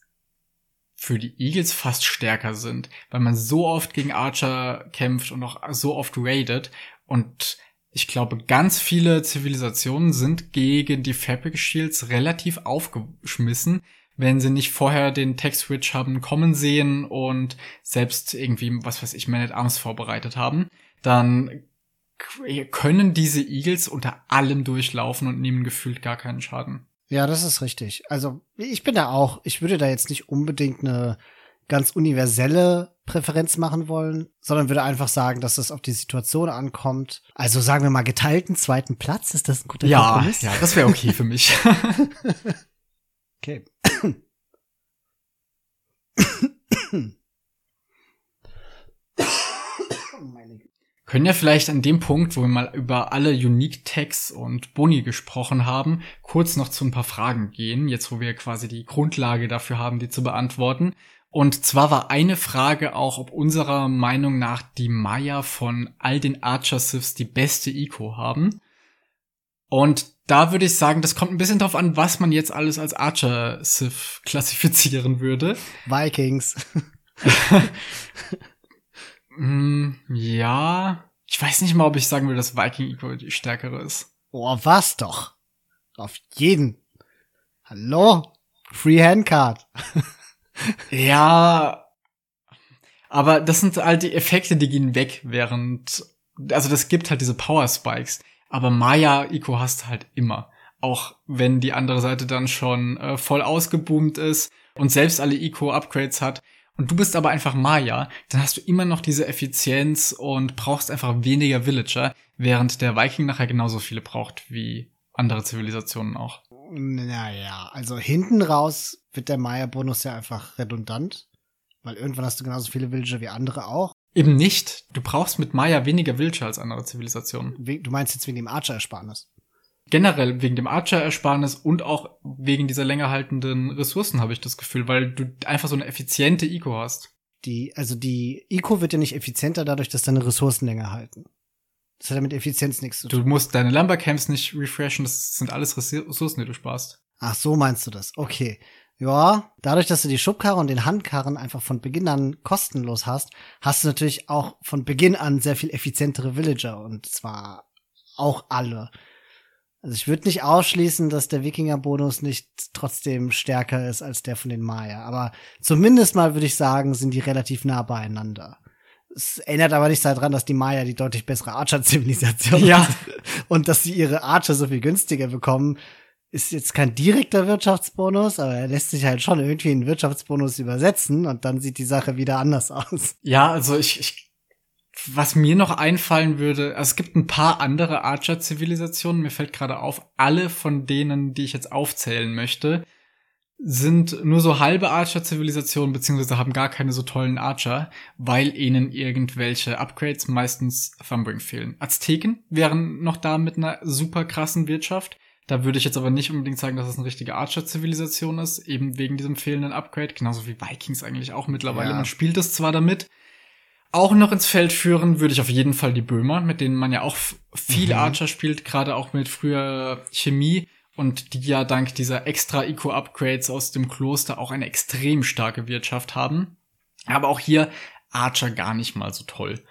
für die Eagles fast stärker sind, weil man so oft gegen Archer kämpft und auch so oft raidet und ich glaube, ganz viele Zivilisationen sind gegen die Fabric Shields relativ aufgeschmissen, wenn sie nicht vorher den Tech Switch haben kommen sehen und selbst irgendwie, was weiß ich, Man at Arms vorbereitet haben, dann können diese Eagles unter allem durchlaufen und nehmen gefühlt gar keinen Schaden. Ja, das ist richtig. Also ich bin da auch, ich würde da jetzt nicht unbedingt eine ganz universelle Präferenz machen wollen, sondern würde einfach sagen, dass es auf die Situation ankommt. Also sagen wir mal geteilten zweiten Platz, ist das ein guter ja, Kompromiss? Ja, das wäre okay für mich. okay. Können ja vielleicht an dem Punkt, wo wir mal über alle Unique Tags und Boni gesprochen haben, kurz noch zu ein paar Fragen gehen, jetzt wo wir quasi die Grundlage dafür haben, die zu beantworten. Und zwar war eine Frage auch, ob unserer Meinung nach die Maya von all den Archer Siths die beste Eco haben. Und da würde ich sagen, das kommt ein bisschen drauf an, was man jetzt alles als Archer Sith klassifizieren würde. Vikings. mm, ja, ich weiß nicht mal, ob ich sagen will, dass Viking Eco die stärkere ist. Oh, was doch. Auf jeden. Hallo? Free Handcard. Ja, aber das sind halt die Effekte, die gehen weg, während, also das gibt halt diese Power Spikes. Aber Maya Ico hast halt immer. Auch wenn die andere Seite dann schon äh, voll ausgeboomt ist und selbst alle Eco-Upgrades hat. Und du bist aber einfach Maya, dann hast du immer noch diese Effizienz und brauchst einfach weniger Villager, während der Viking nachher genauso viele braucht wie andere Zivilisationen auch. Naja, also hinten raus wird der Maya-Bonus ja einfach redundant, weil irgendwann hast du genauso viele Villager wie andere auch. Eben nicht. Du brauchst mit Maya weniger Villager als andere Zivilisationen. Du meinst jetzt wegen dem Archer-Ersparnis? Generell wegen dem Archer-Ersparnis und auch wegen dieser länger haltenden Ressourcen habe ich das Gefühl, weil du einfach so eine effiziente Eco hast. Die, also die Eco wird ja nicht effizienter dadurch, dass deine Ressourcen länger halten. Das hat mit Effizienz nichts zu tun. Du musst deine Lumbercamps nicht refreshen, das sind alles Ressourcen, die du sparst. Ach, so meinst du das. Okay. Ja, dadurch, dass du die Schubkarre und den Handkarren einfach von Beginn an kostenlos hast, hast du natürlich auch von Beginn an sehr viel effizientere Villager und zwar auch alle. Also ich würde nicht ausschließen, dass der Wikinger-Bonus nicht trotzdem stärker ist als der von den Maya, aber zumindest mal würde ich sagen, sind die relativ nah beieinander. Es erinnert aber nicht daran, dass die Maya die deutlich bessere Archer-Zivilisation ja. ist. Und dass sie ihre Archer so viel günstiger bekommen, ist jetzt kein direkter Wirtschaftsbonus, aber er lässt sich halt schon irgendwie in Wirtschaftsbonus übersetzen und dann sieht die Sache wieder anders aus. Ja, also ich, ich was mir noch einfallen würde, also es gibt ein paar andere Archer-Zivilisationen, mir fällt gerade auf, alle von denen, die ich jetzt aufzählen möchte, sind nur so halbe Archer-Zivilisationen, beziehungsweise haben gar keine so tollen Archer, weil ihnen irgendwelche Upgrades, meistens Thumbring, fehlen. Azteken wären noch da mit einer super krassen Wirtschaft. Da würde ich jetzt aber nicht unbedingt sagen, dass es eine richtige Archer-Zivilisation ist, eben wegen diesem fehlenden Upgrade, genauso wie Vikings eigentlich auch mittlerweile. Ja. Man spielt es zwar damit. Auch noch ins Feld führen würde ich auf jeden Fall die Böhmer, mit denen man ja auch viel mhm. Archer spielt, gerade auch mit früher Chemie und die ja dank dieser extra Eco-Upgrades aus dem Kloster auch eine extrem starke Wirtschaft haben. Aber auch hier Archer gar nicht mal so toll.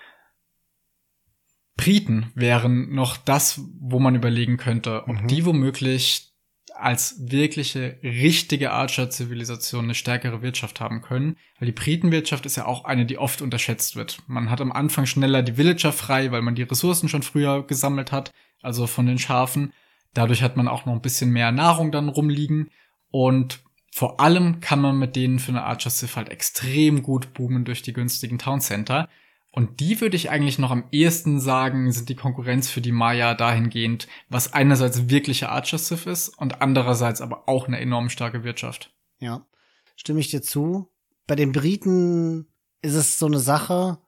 Briten wären noch das, wo man überlegen könnte, ob mhm. die womöglich als wirkliche, richtige Archer-Zivilisation eine stärkere Wirtschaft haben können. Weil die Britenwirtschaft ist ja auch eine, die oft unterschätzt wird. Man hat am Anfang schneller die Villager frei, weil man die Ressourcen schon früher gesammelt hat, also von den Schafen. Dadurch hat man auch noch ein bisschen mehr Nahrung dann rumliegen und vor allem kann man mit denen für eine Archer Civ halt extrem gut boomen durch die günstigen Town Center. Und die würde ich eigentlich noch am ehesten sagen, sind die Konkurrenz für die Maya dahingehend, was einerseits wirkliche Archer Civ ist und andererseits aber auch eine enorm starke Wirtschaft. Ja, stimme ich dir zu. Bei den Briten ist es so eine Sache,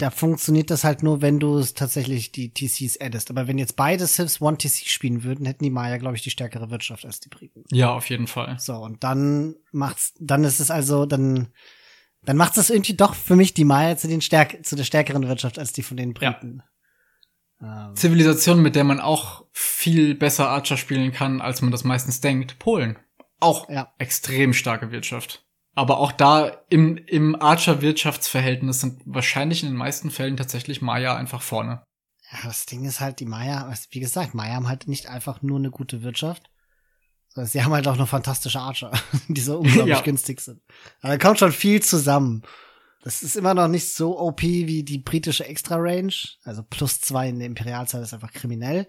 da funktioniert das halt nur, wenn du es tatsächlich die TCs addest. Aber wenn jetzt beide Civs One TC spielen würden, hätten die Maya, glaube ich, die stärkere Wirtschaft als die Briten. Ja, auf jeden Fall. So, und dann macht's, dann ist es also, dann, dann macht es irgendwie doch für mich die Maya zu den stärk zu der stärkeren Wirtschaft als die von den Briten. Ja. Ähm. Zivilisation, mit der man auch viel besser Archer spielen kann, als man das meistens denkt. Polen. Auch ja. extrem starke Wirtschaft. Aber auch da im, im Archer-Wirtschaftsverhältnis sind wahrscheinlich in den meisten Fällen tatsächlich Maya einfach vorne. Ja, das Ding ist halt, die Maya, wie gesagt, Maya haben halt nicht einfach nur eine gute Wirtschaft, sondern sie haben halt auch noch fantastische Archer, die so unglaublich ja. günstig sind. Aber da kommt schon viel zusammen. Das ist immer noch nicht so OP wie die britische Extra Range. Also plus zwei in der Imperialzahl ist einfach kriminell.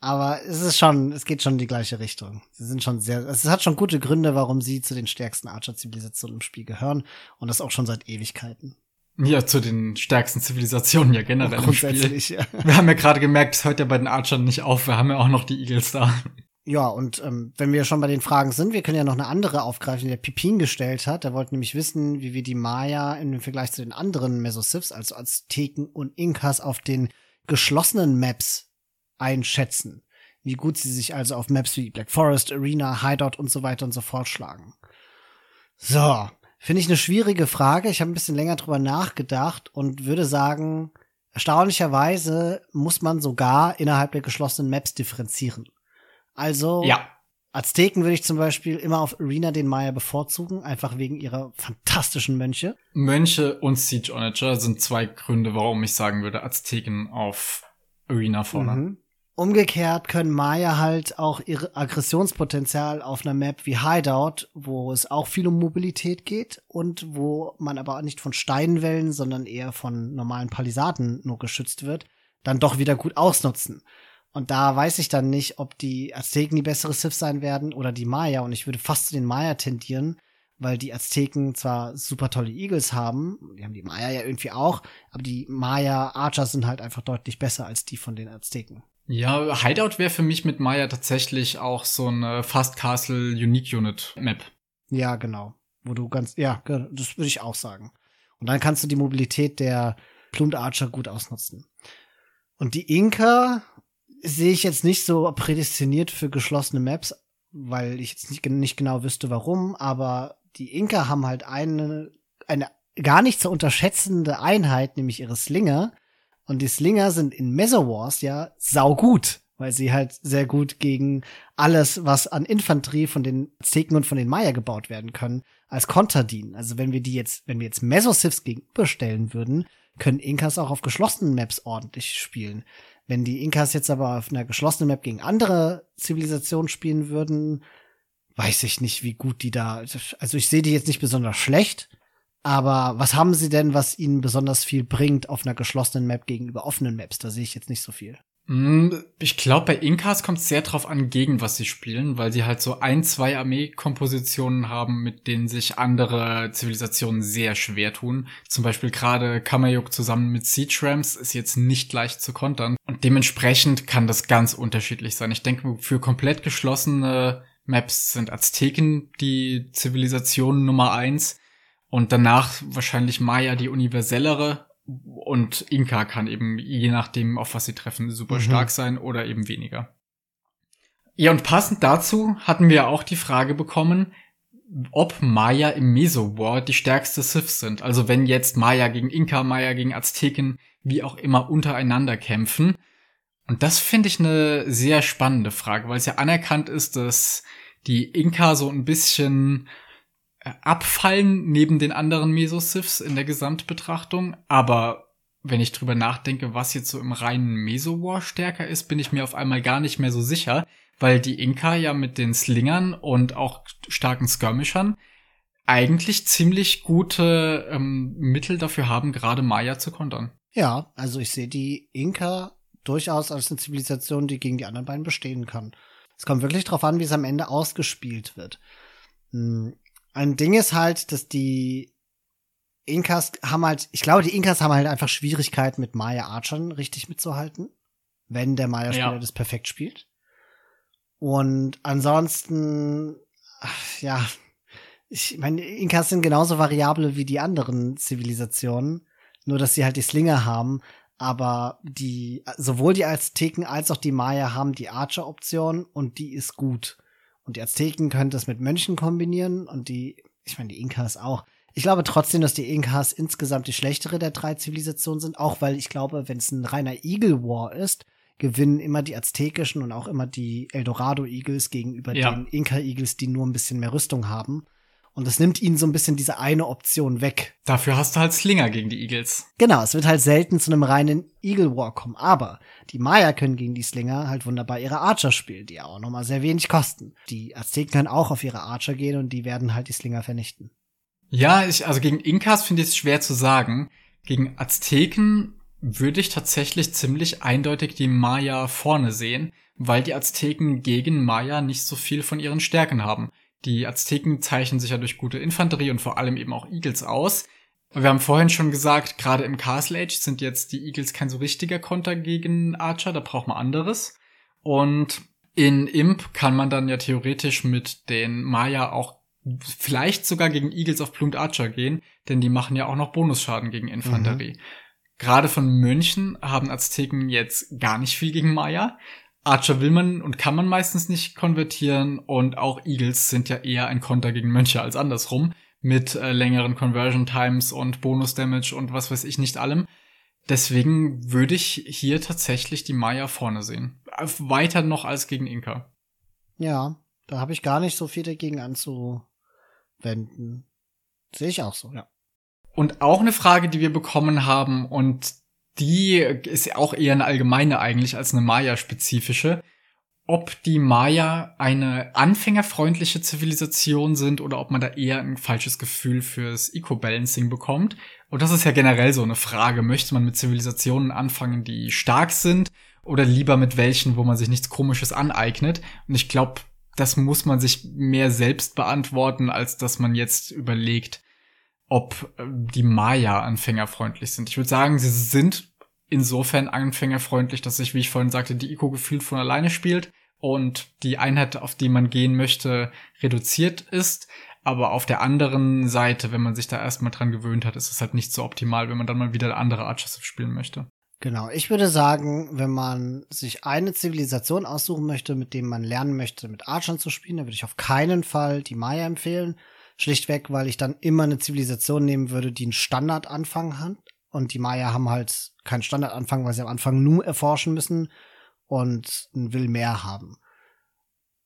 Aber es ist schon, es geht schon in die gleiche Richtung. Sie sind schon sehr, es hat schon gute Gründe, warum sie zu den stärksten Archer-Zivilisationen im Spiel gehören. Und das auch schon seit Ewigkeiten. Ja, zu den stärksten Zivilisationen ja generell im Spiel. Ja. Wir haben ja gerade gemerkt, es hört ja bei den Archern nicht auf. Wir haben ja auch noch die Eagles da. Ja, und ähm, wenn wir schon bei den Fragen sind, wir können ja noch eine andere aufgreifen, die der Pipin gestellt hat. Der wollte nämlich wissen, wie wir die Maya im Vergleich zu den anderen Mesosiths, also Azteken und Inkas, auf den geschlossenen Maps einschätzen. Wie gut sie sich also auf Maps wie Black Forest, Arena, Hideout und so weiter und so fort schlagen. So, finde ich eine schwierige Frage. Ich habe ein bisschen länger drüber nachgedacht und würde sagen, erstaunlicherweise muss man sogar innerhalb der geschlossenen Maps differenzieren. Also ja. Azteken würde ich zum Beispiel immer auf Arena den Maya bevorzugen, einfach wegen ihrer fantastischen Mönche. Mönche und Siege Onager sind zwei Gründe, warum ich sagen würde, Azteken auf Arena vorne. Mhm. Umgekehrt können Maya halt auch ihr Aggressionspotenzial auf einer Map wie Hideout, wo es auch viel um Mobilität geht und wo man aber nicht von Steinwellen, sondern eher von normalen Palisaden nur geschützt wird, dann doch wieder gut ausnutzen. Und da weiß ich dann nicht, ob die Azteken die bessere Sith sein werden oder die Maya. Und ich würde fast zu den Maya tendieren, weil die Azteken zwar super tolle Eagles haben, die haben die Maya ja irgendwie auch, aber die Maya Archer sind halt einfach deutlich besser als die von den Azteken. Ja, Hideout wäre für mich mit Maya tatsächlich auch so eine Fast Castle Unique Unit Map. Ja, genau. Wo du ganz, ja, das würde ich auch sagen. Und dann kannst du die Mobilität der Plumed Archer gut ausnutzen. Und die Inka sehe ich jetzt nicht so prädestiniert für geschlossene Maps, weil ich jetzt nicht, nicht genau wüsste, warum, aber die Inka haben halt eine, eine gar nicht zu unterschätzende Einheit, nämlich ihre Slinger. Und die Slinger sind in Mesowars ja saugut, weil sie halt sehr gut gegen alles, was an Infanterie von den Azteken und von den Maya gebaut werden können, als Konter dienen. Also wenn wir die jetzt, wenn wir jetzt Mesosiths gegenüberstellen würden, können Inkas auch auf geschlossenen Maps ordentlich spielen. Wenn die Inkas jetzt aber auf einer geschlossenen Map gegen andere Zivilisationen spielen würden, weiß ich nicht, wie gut die da. Also ich sehe die jetzt nicht besonders schlecht, aber was haben sie denn, was ihnen besonders viel bringt auf einer geschlossenen Map gegenüber offenen Maps? Da sehe ich jetzt nicht so viel. Mm, ich glaube, bei Inkas kommt es sehr drauf an, gegen was sie spielen, weil sie halt so ein, zwei Armeekompositionen haben, mit denen sich andere Zivilisationen sehr schwer tun. Zum Beispiel gerade Kamayuk zusammen mit Siege Rams ist jetzt nicht leicht zu kontern. Und dementsprechend kann das ganz unterschiedlich sein. Ich denke, für komplett geschlossene Maps sind Azteken die Zivilisation Nummer eins. Und danach wahrscheinlich Maya die universellere. Und Inka kann eben, je nachdem, auf was sie treffen, super mhm. stark sein oder eben weniger. Ja, und passend dazu hatten wir auch die Frage bekommen, ob Maya im Meso-War die stärkste Sith sind. Also wenn jetzt Maya gegen Inka, Maya gegen Azteken, wie auch immer untereinander kämpfen. Und das finde ich eine sehr spannende Frage, weil es ja anerkannt ist, dass die Inka so ein bisschen abfallen neben den anderen Mesosiths in der Gesamtbetrachtung, aber wenn ich drüber nachdenke, was jetzt so im reinen Meso-War stärker ist, bin ich mir auf einmal gar nicht mehr so sicher, weil die Inka ja mit den Slingern und auch starken Skirmishern eigentlich ziemlich gute ähm, Mittel dafür haben, gerade Maya zu kontern. Ja, also ich sehe die Inka durchaus als eine Zivilisation, die gegen die anderen beiden bestehen kann. Es kommt wirklich darauf an, wie es am Ende ausgespielt wird. Ein Ding ist halt, dass die Inkas haben halt, ich glaube, die Inkas haben halt einfach Schwierigkeiten mit Maya Archern richtig mitzuhalten, wenn der Maya-Spieler ja. das perfekt spielt. Und ansonsten, ach, ja, ich meine, Inkas sind genauso variabel wie die anderen Zivilisationen, nur dass sie halt die Slinger haben, aber die, sowohl die Azteken als auch die Maya haben die Archer-Option und die ist gut. Und die Azteken können das mit Mönchen kombinieren und die, ich meine, die Inkas auch. Ich glaube trotzdem, dass die Inkas insgesamt die schlechtere der drei Zivilisationen sind, auch weil ich glaube, wenn es ein reiner Eagle War ist, gewinnen immer die aztekischen und auch immer die Eldorado Eagles gegenüber ja. den Inka Eagles, die nur ein bisschen mehr Rüstung haben. Und das nimmt ihnen so ein bisschen diese eine Option weg. Dafür hast du halt Slinger gegen die Eagles. Genau, es wird halt selten zu einem reinen Eagle War kommen. Aber die Maya können gegen die Slinger halt wunderbar ihre Archer spielen, die auch nochmal sehr wenig kosten. Die Azteken können auch auf ihre Archer gehen und die werden halt die Slinger vernichten. Ja, ich, also gegen Inkas finde ich es schwer zu sagen. Gegen Azteken würde ich tatsächlich ziemlich eindeutig die Maya vorne sehen, weil die Azteken gegen Maya nicht so viel von ihren Stärken haben. Die Azteken zeichnen sich ja durch gute Infanterie und vor allem eben auch Eagles aus. Wir haben vorhin schon gesagt, gerade im Castle Age sind jetzt die Eagles kein so richtiger Konter gegen Archer, da braucht man anderes. Und in Imp kann man dann ja theoretisch mit den Maya auch vielleicht sogar gegen Eagles auf Plumed Archer gehen, denn die machen ja auch noch Bonusschaden gegen Infanterie. Mhm. Gerade von Mönchen haben Azteken jetzt gar nicht viel gegen Maya. Archer will man und kann man meistens nicht konvertieren und auch Eagles sind ja eher ein Konter gegen Mönche als andersrum mit äh, längeren Conversion Times und Bonus Damage und was weiß ich nicht allem. Deswegen würde ich hier tatsächlich die Maya vorne sehen. Weiter noch als gegen Inka. Ja, da habe ich gar nicht so viel dagegen anzuwenden. Sehe ich auch so, ja. Und auch eine Frage, die wir bekommen haben und die ist auch eher eine allgemeine eigentlich als eine Maya-spezifische ob die Maya eine anfängerfreundliche Zivilisation sind oder ob man da eher ein falsches Gefühl fürs Eco-Balancing bekommt. Und das ist ja generell so eine Frage. Möchte man mit Zivilisationen anfangen, die stark sind oder lieber mit welchen, wo man sich nichts Komisches aneignet? Und ich glaube, das muss man sich mehr selbst beantworten, als dass man jetzt überlegt, ob äh, die Maya anfängerfreundlich sind. Ich würde sagen, sie sind insofern anfängerfreundlich, dass sich, wie ich vorhin sagte, die Ico gefühlt von alleine spielt und die Einheit, auf die man gehen möchte, reduziert ist. Aber auf der anderen Seite, wenn man sich da erstmal dran gewöhnt hat, ist es halt nicht so optimal, wenn man dann mal wieder andere Archers spielen möchte. Genau, ich würde sagen, wenn man sich eine Zivilisation aussuchen möchte, mit dem man lernen möchte, mit Archern zu spielen, dann würde ich auf keinen Fall die Maya empfehlen. Schlichtweg, weil ich dann immer eine Zivilisation nehmen würde, die einen Standardanfang hat. Und die Maya haben halt keinen Standardanfang, weil sie am Anfang nur erforschen müssen und will mehr haben.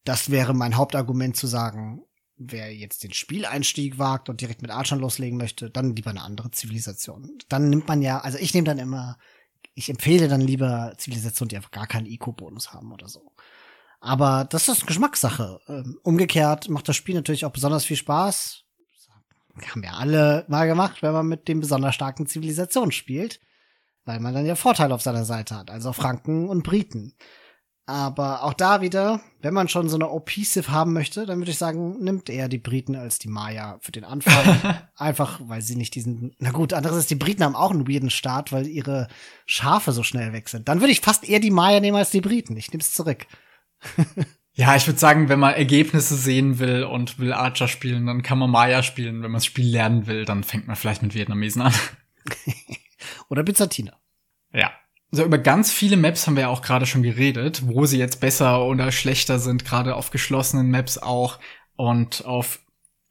Das wäre mein Hauptargument zu sagen, wer jetzt den Spieleinstieg wagt und direkt mit Archern loslegen möchte, dann lieber eine andere Zivilisation. Dann nimmt man ja, also ich nehme dann immer, ich empfehle dann lieber Zivilisationen, die einfach gar keinen Eco-Bonus haben oder so. Aber das ist Geschmackssache. Ähm, umgekehrt macht das Spiel natürlich auch besonders viel Spaß. Haben wir alle mal gemacht, wenn man mit den besonders starken Zivilisationen spielt weil man dann ja Vorteil auf seiner Seite hat, also Franken und Briten. Aber auch da wieder, wenn man schon so eine OP-Sif haben möchte, dann würde ich sagen, nimmt eher die Briten als die Maya für den Anfang. Einfach, weil sie nicht diesen, na gut, anderes ist, die Briten haben auch einen weirden Start, weil ihre Schafe so schnell weg sind. Dann würde ich fast eher die Maya nehmen als die Briten. Ich nehme es zurück. ja, ich würde sagen, wenn man Ergebnisse sehen will und will Archer spielen, dann kann man Maya spielen. Wenn man das Spiel lernen will, dann fängt man vielleicht mit Vietnamesen an. Oder Byzantiner. Ja. So, über ganz viele Maps haben wir ja auch gerade schon geredet, wo sie jetzt besser oder schlechter sind, gerade auf geschlossenen Maps auch. Und auf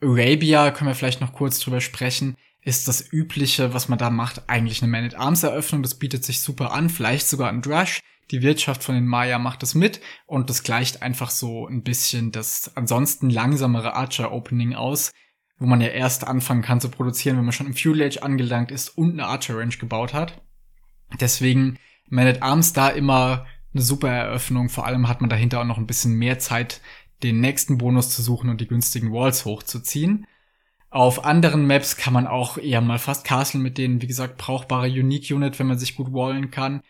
Arabia können wir vielleicht noch kurz drüber sprechen. Ist das Übliche, was man da macht, eigentlich eine Man-at-Arms-Eröffnung? Das bietet sich super an, vielleicht sogar ein Drush. Die Wirtschaft von den Maya macht es mit und das gleicht einfach so ein bisschen das ansonsten langsamere Archer-Opening aus, wo man ja erst anfangen kann zu produzieren, wenn man schon im Fuel Age angelangt ist und eine Archer Range gebaut hat. Deswegen Man at Arms da immer eine super Eröffnung. Vor allem hat man dahinter auch noch ein bisschen mehr Zeit, den nächsten Bonus zu suchen und die günstigen Walls hochzuziehen. Auf anderen Maps kann man auch eher mal fast Castle mit denen, wie gesagt, brauchbare Unique Unit, wenn man sich gut wallen kann.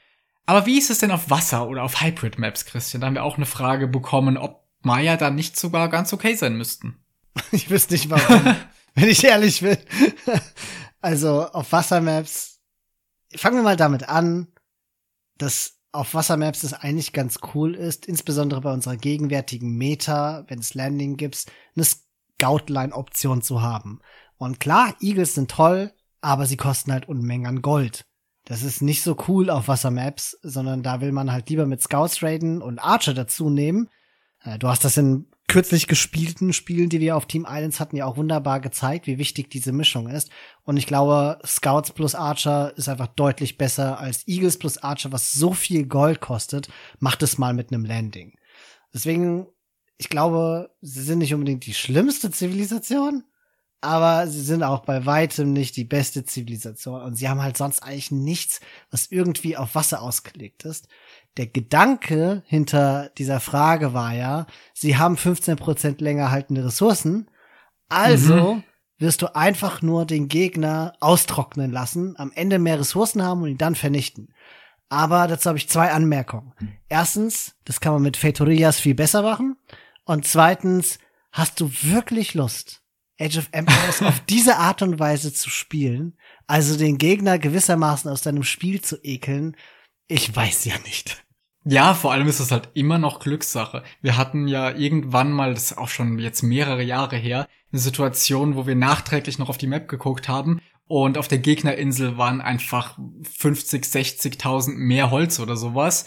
Aber wie ist es denn auf Wasser oder auf Hybrid Maps, Christian? Da haben wir auch eine Frage bekommen, ob Maya da nicht sogar ganz okay sein müssten. Ich wüsste nicht warum, wenn ich ehrlich bin. Also auf Wassermaps, fangen wir mal damit an, dass auf Wassermaps es eigentlich ganz cool ist, insbesondere bei unserer gegenwärtigen Meta, wenn es Landing gibt, eine Scoutline-Option zu haben. Und klar, Eagles sind toll, aber sie kosten halt Unmengen an Gold. Das ist nicht so cool auf Wassermaps, sondern da will man halt lieber mit Scouts raiden und Archer dazu nehmen. Äh, du hast das in kürzlich gespielten Spielen, die wir auf Team Islands hatten, ja auch wunderbar gezeigt, wie wichtig diese Mischung ist. Und ich glaube, Scouts plus Archer ist einfach deutlich besser als Eagles plus Archer, was so viel Gold kostet. Macht es mal mit einem Landing. Deswegen, ich glaube, sie sind nicht unbedingt die schlimmste Zivilisation, aber sie sind auch bei weitem nicht die beste Zivilisation. Und sie haben halt sonst eigentlich nichts, was irgendwie auf Wasser ausgelegt ist der Gedanke hinter dieser Frage war ja, sie haben 15% länger haltende Ressourcen, also mhm. wirst du einfach nur den Gegner austrocknen lassen, am Ende mehr Ressourcen haben und ihn dann vernichten. Aber dazu habe ich zwei Anmerkungen. Erstens, das kann man mit Fetorias viel besser machen. Und zweitens, hast du wirklich Lust, Age of Empires auf diese Art und Weise zu spielen? Also den Gegner gewissermaßen aus deinem Spiel zu ekeln? Ich weiß ja nicht. Ja, vor allem ist es halt immer noch Glückssache. Wir hatten ja irgendwann mal, das ist auch schon jetzt mehrere Jahre her, eine Situation, wo wir nachträglich noch auf die Map geguckt haben und auf der Gegnerinsel waren einfach 50, 60.000 mehr Holz oder sowas.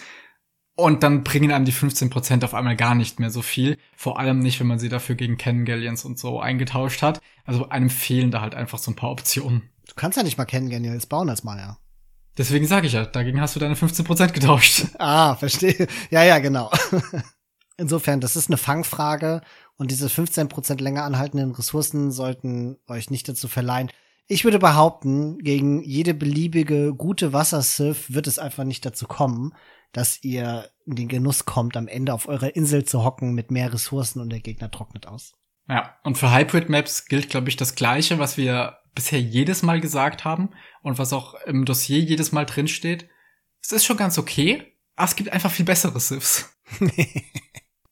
Und dann bringen einem die 15% auf einmal gar nicht mehr so viel. Vor allem nicht, wenn man sie dafür gegen Cannon Galleons und so eingetauscht hat. Also einem fehlen da halt einfach so ein paar Optionen. Du kannst ja nicht mal Cannon Galleons bauen als Maya. Deswegen sage ich ja, dagegen hast du deine 15% getauscht. Ah, verstehe. Ja, ja, genau. Insofern, das ist eine Fangfrage und diese 15% länger anhaltenden Ressourcen sollten euch nicht dazu verleihen. Ich würde behaupten, gegen jede beliebige gute Wassersif wird es einfach nicht dazu kommen, dass ihr in den Genuss kommt, am Ende auf eurer Insel zu hocken mit mehr Ressourcen und der Gegner trocknet aus. Ja, und für Hybrid Maps gilt, glaube ich, das Gleiche, was wir bisher jedes Mal gesagt haben und was auch im Dossier jedes Mal drinsteht. Es ist schon ganz okay, aber es gibt einfach viel bessere Sifs.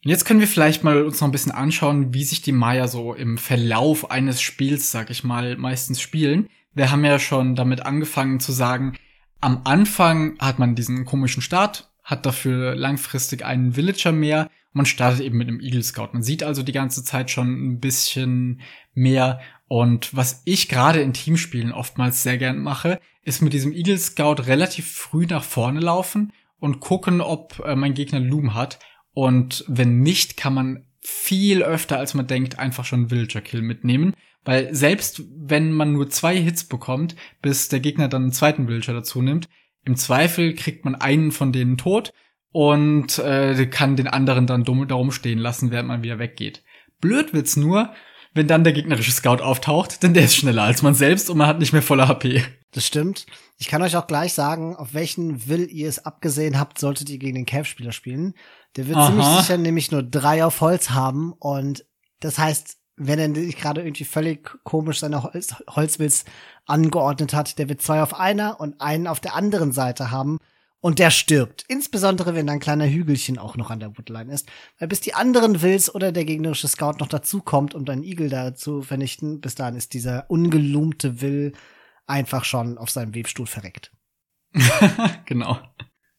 Jetzt können wir vielleicht mal uns noch ein bisschen anschauen, wie sich die Maya so im Verlauf eines Spiels, sag ich mal, meistens spielen. Wir haben ja schon damit angefangen zu sagen, am Anfang hat man diesen komischen Start, hat dafür langfristig einen Villager mehr. Man startet eben mit einem Eagle Scout. Man sieht also die ganze Zeit schon ein bisschen mehr. Und was ich gerade in Teamspielen oftmals sehr gern mache, ist mit diesem Eagle Scout relativ früh nach vorne laufen und gucken, ob äh, mein Gegner Loom hat. Und wenn nicht, kann man viel öfter, als man denkt, einfach schon Villager Kill mitnehmen. Weil selbst wenn man nur zwei Hits bekommt, bis der Gegner dann einen zweiten Villager dazu nimmt, im Zweifel kriegt man einen von denen tot und äh, kann den anderen dann dumm darum stehen lassen, während man wieder weggeht. Blöd wird's nur, wenn dann der gegnerische Scout auftaucht, denn der ist schneller als man selbst und man hat nicht mehr volle HP. Das stimmt. Ich kann euch auch gleich sagen, auf welchen Will ihr es abgesehen habt, solltet ihr gegen den Cav-Spieler spielen. Der wird Aha. ziemlich sicher nämlich nur drei auf Holz haben und das heißt, wenn er nicht gerade irgendwie völlig komisch seine Holz Holzwills angeordnet hat, der wird zwei auf einer und einen auf der anderen Seite haben und der stirbt. Insbesondere, wenn da ein kleiner Hügelchen auch noch an der Woodline ist. Weil bis die anderen Wills oder der gegnerische Scout noch dazukommt, um deinen Igel da zu vernichten, bis dahin ist dieser ungelumte Will einfach schon auf seinem Webstuhl verreckt. genau.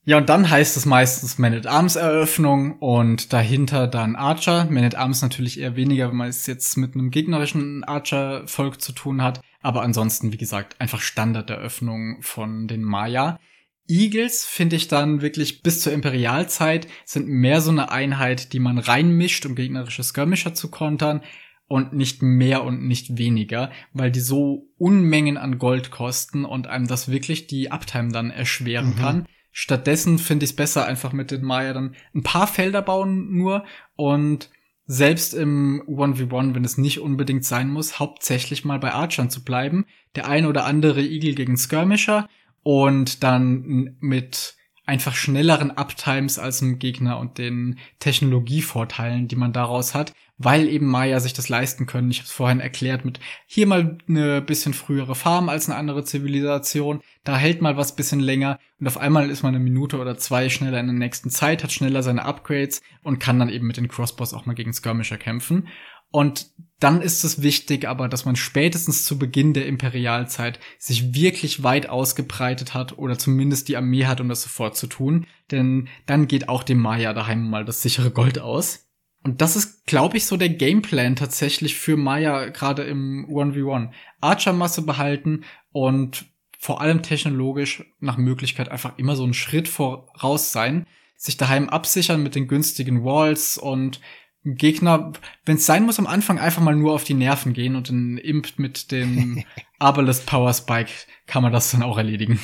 Ja, und dann heißt es meistens Man-at-Arms-Eröffnung und dahinter dann Archer. Man-at-Arms natürlich eher weniger, wenn man es jetzt mit einem gegnerischen Archer-Volk zu tun hat. Aber ansonsten, wie gesagt, einfach Standarderöffnung von den Maya. Eagles finde ich dann wirklich bis zur Imperialzeit sind mehr so eine Einheit, die man reinmischt, um gegnerische Skirmisher zu kontern und nicht mehr und nicht weniger, weil die so Unmengen an Gold kosten und einem das wirklich die Uptime dann erschweren mhm. kann. Stattdessen finde ich es besser, einfach mit den Maya dann ein paar Felder bauen nur und selbst im 1v1, wenn es nicht unbedingt sein muss, hauptsächlich mal bei Archern zu bleiben. Der eine oder andere Eagle gegen Skirmisher und dann mit einfach schnelleren Uptimes als ein Gegner und den Technologievorteilen, die man daraus hat, weil eben Maya sich das leisten können. Ich habe es vorhin erklärt mit hier mal eine bisschen frühere Farm als eine andere Zivilisation, da hält mal was bisschen länger und auf einmal ist man eine Minute oder zwei schneller in der nächsten Zeit, hat schneller seine Upgrades und kann dann eben mit den Crossbows auch mal gegen Skirmisher kämpfen. Und dann ist es wichtig aber, dass man spätestens zu Beginn der Imperialzeit sich wirklich weit ausgebreitet hat oder zumindest die Armee hat, um das sofort zu tun. Denn dann geht auch dem Maya daheim mal das sichere Gold aus. Und das ist, glaube ich, so der Gameplan tatsächlich für Maya gerade im 1v1. Archer-Masse behalten und vor allem technologisch nach Möglichkeit einfach immer so einen Schritt voraus sein, sich daheim absichern mit den günstigen Walls und Gegner, wenn es sein muss, am Anfang einfach mal nur auf die Nerven gehen und ein Imp mit dem Abalist Power Spike kann man das dann auch erledigen.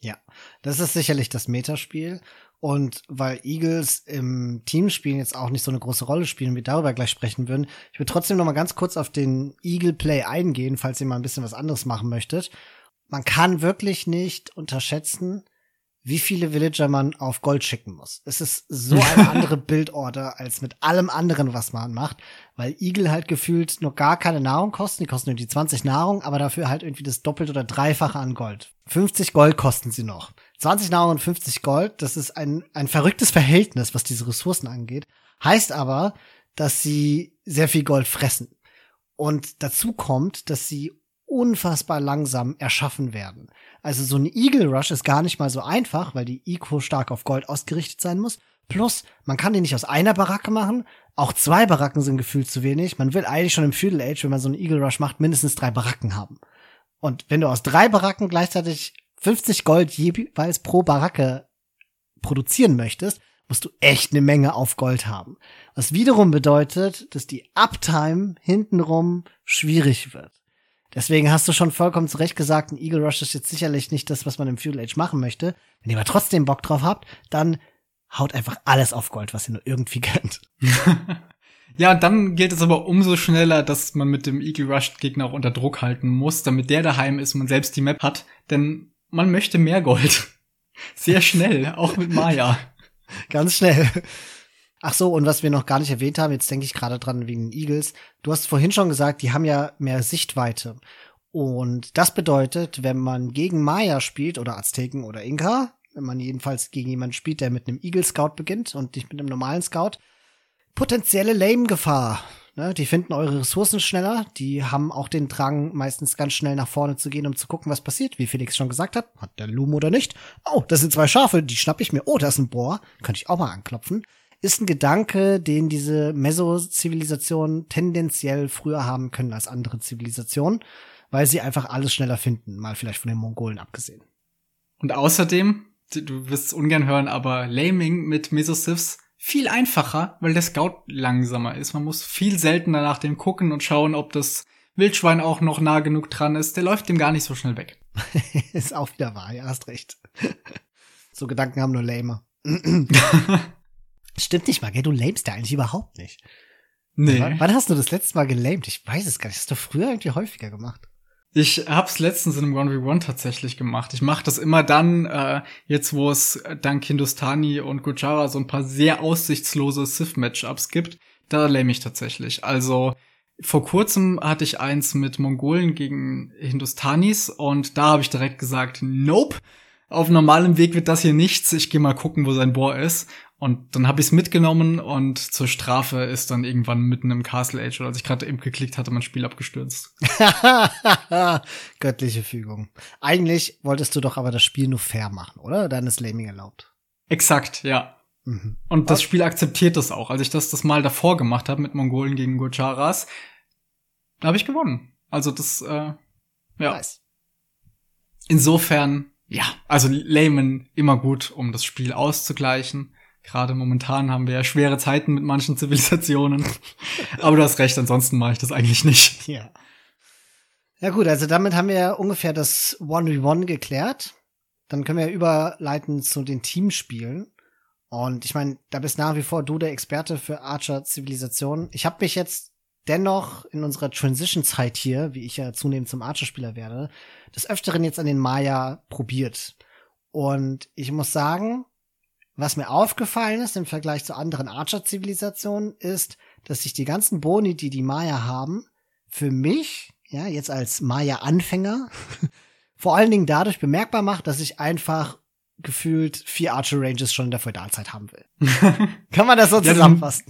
Ja, das ist sicherlich das Metaspiel. Und weil Eagles im Teamspielen jetzt auch nicht so eine große Rolle spielen, wir darüber gleich sprechen würden, ich würde trotzdem noch mal ganz kurz auf den Eagle Play eingehen, falls ihr mal ein bisschen was anderes machen möchtet. Man kann wirklich nicht unterschätzen, wie viele Villager man auf Gold schicken muss. Es ist so eine andere Bildorder als mit allem anderen, was man macht, weil Igel halt gefühlt nur gar keine Nahrung kosten. Die kosten irgendwie 20 Nahrung, aber dafür halt irgendwie das Doppelte oder Dreifache an Gold. 50 Gold kosten sie noch. 20 Nahrung und 50 Gold, das ist ein, ein verrücktes Verhältnis, was diese Ressourcen angeht. Heißt aber, dass sie sehr viel Gold fressen. Und dazu kommt, dass sie unfassbar langsam erschaffen werden. Also so ein Eagle Rush ist gar nicht mal so einfach, weil die Eco stark auf Gold ausgerichtet sein muss. Plus, man kann die nicht aus einer Baracke machen. Auch zwei Baracken sind gefühlt zu wenig. Man will eigentlich schon im Feudal Age, wenn man so einen Eagle Rush macht, mindestens drei Baracken haben. Und wenn du aus drei Baracken gleichzeitig 50 Gold jeweils pro Baracke produzieren möchtest, musst du echt eine Menge auf Gold haben. Was wiederum bedeutet, dass die Uptime hintenrum schwierig wird. Deswegen hast du schon vollkommen zu Recht gesagt, ein Eagle Rush ist jetzt sicherlich nicht das, was man im Feudal Age machen möchte. Wenn ihr aber trotzdem Bock drauf habt, dann haut einfach alles auf Gold, was ihr nur irgendwie könnt. ja, dann gilt es aber umso schneller, dass man mit dem Eagle Rush Gegner auch unter Druck halten muss, damit der daheim ist und man selbst die Map hat, denn man möchte mehr Gold. Sehr schnell, auch mit Maya. Ganz schnell. Ach so, und was wir noch gar nicht erwähnt haben, jetzt denke ich gerade dran wegen Eagles. Du hast vorhin schon gesagt, die haben ja mehr Sichtweite. Und das bedeutet, wenn man gegen Maya spielt oder Azteken oder Inka, wenn man jedenfalls gegen jemanden spielt, der mit einem Eagle Scout beginnt und nicht mit einem normalen Scout, potenzielle Lame-Gefahr. Ne, die finden eure Ressourcen schneller, die haben auch den Drang, meistens ganz schnell nach vorne zu gehen, um zu gucken, was passiert, wie Felix schon gesagt hat. Hat der Loom oder nicht? Oh, das sind zwei Schafe, die schnapp ich mir. Oh, da ist ein Bohr. Könnte ich auch mal anklopfen ist ein Gedanke, den diese Meso-Zivilisationen tendenziell früher haben können als andere Zivilisationen, weil sie einfach alles schneller finden, mal vielleicht von den Mongolen abgesehen. Und außerdem, du wirst es ungern hören, aber Laming mit Mesosiths viel einfacher, weil der Scout langsamer ist. Man muss viel seltener nach dem gucken und schauen, ob das Wildschwein auch noch nah genug dran ist. Der läuft dem gar nicht so schnell weg. ist auch wieder wahr, ja, hast recht. so Gedanken haben nur Lamer. Stimmt nicht mal, gell? Du lamest ja eigentlich überhaupt nicht. Nee. Wann, wann hast du das letzte Mal gelamed? Ich weiß es gar nicht. Hast du früher irgendwie häufiger gemacht. Ich hab's letztens in einem 1v1 tatsächlich gemacht. Ich mache das immer dann, äh, jetzt wo es dank Hindustani und Gujara so ein paar sehr aussichtslose Sith-Matchups gibt, da lame ich tatsächlich. Also vor kurzem hatte ich eins mit Mongolen gegen Hindustanis und da habe ich direkt gesagt, nope, auf normalem Weg wird das hier nichts. Ich gehe mal gucken, wo sein Bohr ist. Und dann habe ich es mitgenommen und zur Strafe ist dann irgendwann mitten im Castle Age, oder als ich gerade eben geklickt hatte, mein Spiel abgestürzt. Göttliche Fügung. Eigentlich wolltest du doch aber das Spiel nur fair machen, oder? Dann ist Laming erlaubt. Exakt, ja. Mhm. Und das Spiel akzeptiert das auch. Als ich das das Mal davor gemacht habe mit Mongolen gegen Gujaras, da habe ich gewonnen. Also das, äh, ja. Nice. Insofern, ja, also Layman immer gut, um das Spiel auszugleichen. Gerade momentan haben wir ja schwere Zeiten mit manchen Zivilisationen. Aber du hast recht, ansonsten mache ich das eigentlich nicht. Ja. Ja gut, also damit haben wir ja ungefähr das 1v1 geklärt. Dann können wir ja überleiten zu den Teamspielen. Und ich meine, da bist nach wie vor du der Experte für Archer-Zivilisation. Ich habe mich jetzt dennoch in unserer Transition-Zeit hier, wie ich ja zunehmend zum Archer-Spieler werde, des Öfteren jetzt an den Maya probiert. Und ich muss sagen, was mir aufgefallen ist im Vergleich zu anderen Archer-Zivilisationen, ist, dass sich die ganzen Boni, die die Maya haben, für mich, ja, jetzt als Maya-Anfänger, vor allen Dingen dadurch bemerkbar macht, dass ich einfach gefühlt vier Archer Ranges schon in der Feudalzeit haben will. Kann man das so zusammenfassen?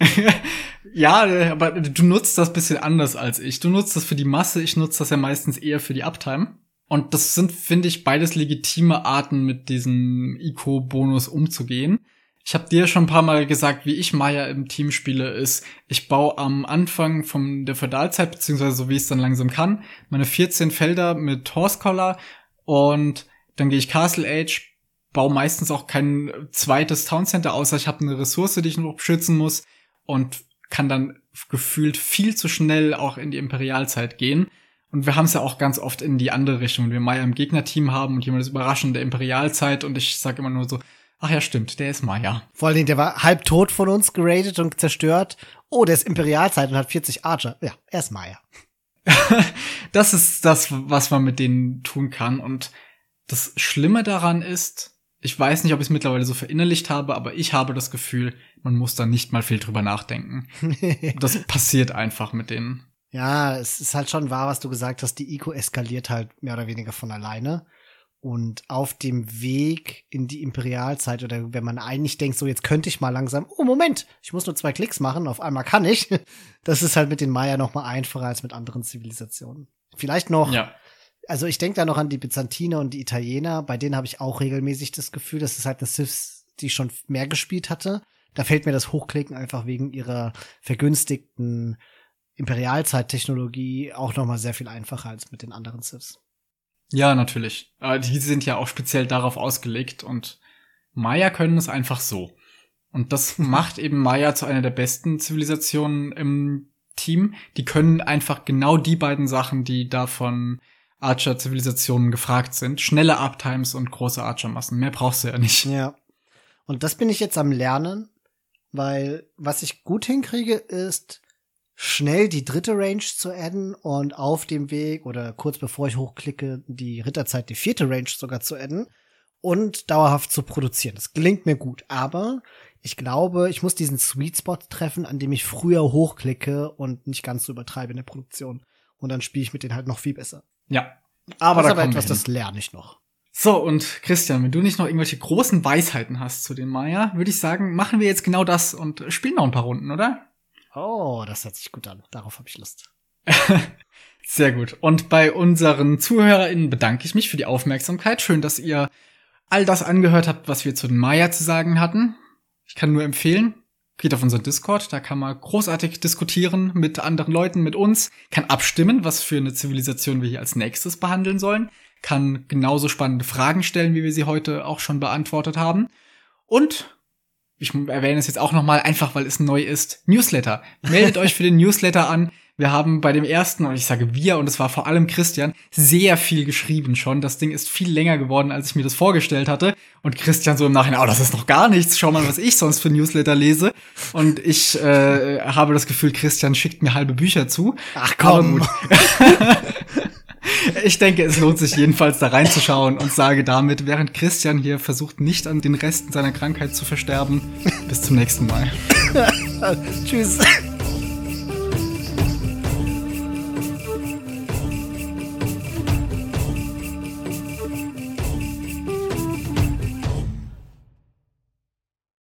ja, aber du nutzt das bisschen anders als ich. Du nutzt das für die Masse, ich nutze das ja meistens eher für die Uptime. Und das sind, finde ich, beides legitime Arten, mit diesem Eco-Bonus umzugehen. Ich habe dir schon ein paar Mal gesagt, wie ich Maya im Team spiele, ist, ich baue am Anfang von der Feudalzeit, beziehungsweise so wie ich es dann langsam kann, meine 14 Felder mit Horse Collar und dann gehe ich Castle Age, baue meistens auch kein zweites Town Center, außer ich habe eine Ressource, die ich noch beschützen muss und kann dann gefühlt viel zu schnell auch in die Imperialzeit gehen. Und wir haben es ja auch ganz oft in die andere Richtung, wenn wir Maya im Gegnerteam haben und jemand ist überraschend der Imperialzeit und ich sage immer nur so, ach ja, stimmt, der ist Maya. Vor allen Dingen, der war halb tot von uns geradet und zerstört. Oh, der ist Imperialzeit und hat 40 Archer. Ja, er ist Maya. das ist das, was man mit denen tun kann. Und das Schlimme daran ist, Ich weiß nicht, ob ich es mittlerweile so verinnerlicht habe, aber ich habe das Gefühl, man muss da nicht mal viel drüber nachdenken. das passiert einfach mit denen. Ja, es ist halt schon wahr, was du gesagt hast. Die Ico eskaliert halt mehr oder weniger von alleine. Und auf dem Weg in die Imperialzeit oder wenn man eigentlich denkt, so jetzt könnte ich mal langsam, oh Moment, ich muss nur zwei Klicks machen, auf einmal kann ich. Das ist halt mit den Maya noch mal einfacher als mit anderen Zivilisationen. Vielleicht noch ja also ich denke da noch an die Byzantiner und die Italiener, bei denen habe ich auch regelmäßig das Gefühl, dass es halt eine Siths, die schon mehr gespielt hatte. Da fällt mir das Hochklicken einfach wegen ihrer vergünstigten Imperialzeittechnologie auch noch mal sehr viel einfacher als mit den anderen Siths. Ja, natürlich. Die sind ja auch speziell darauf ausgelegt und Maya können es einfach so. Und das macht eben Maya zu einer der besten Zivilisationen im Team. Die können einfach genau die beiden Sachen, die davon Archer-Zivilisationen gefragt sind. Schnelle Uptimes und große Archer-Massen. Mehr brauchst du ja nicht. Ja. Und das bin ich jetzt am Lernen, weil was ich gut hinkriege, ist schnell die dritte Range zu adden und auf dem Weg oder kurz bevor ich hochklicke, die Ritterzeit, die vierte Range sogar zu adden und dauerhaft zu produzieren. Das gelingt mir gut, aber ich glaube, ich muss diesen Sweet Spot treffen, an dem ich früher hochklicke und nicht ganz so übertreibe in der Produktion. Und dann spiele ich mit denen halt noch viel besser. Ja. Aber das ist aber etwas, das lerne ich noch. So, und Christian, wenn du nicht noch irgendwelche großen Weisheiten hast zu den Maya, würde ich sagen, machen wir jetzt genau das und spielen noch ein paar Runden, oder? Oh, das hört sich gut an. Darauf habe ich Lust. Sehr gut. Und bei unseren ZuhörerInnen bedanke ich mich für die Aufmerksamkeit. Schön, dass ihr all das angehört habt, was wir zu den Maya zu sagen hatten. Ich kann nur empfehlen, geht auf unseren Discord, da kann man großartig diskutieren mit anderen Leuten, mit uns, kann abstimmen, was für eine Zivilisation wir hier als nächstes behandeln sollen, kann genauso spannende Fragen stellen, wie wir sie heute auch schon beantwortet haben. Und ich erwähne es jetzt auch nochmal, einfach weil es neu ist, Newsletter. Meldet euch für den Newsletter an. Wir haben bei dem ersten, und ich sage wir, und es war vor allem Christian, sehr viel geschrieben schon. Das Ding ist viel länger geworden, als ich mir das vorgestellt hatte. Und Christian so im Nachhinein, oh, das ist noch gar nichts. Schau mal, was ich sonst für Newsletter lese. Und ich äh, habe das Gefühl, Christian schickt mir halbe Bücher zu. Ach komm. Ich denke, es lohnt sich jedenfalls da reinzuschauen und sage damit, während Christian hier versucht, nicht an den Resten seiner Krankheit zu versterben, bis zum nächsten Mal. Tschüss.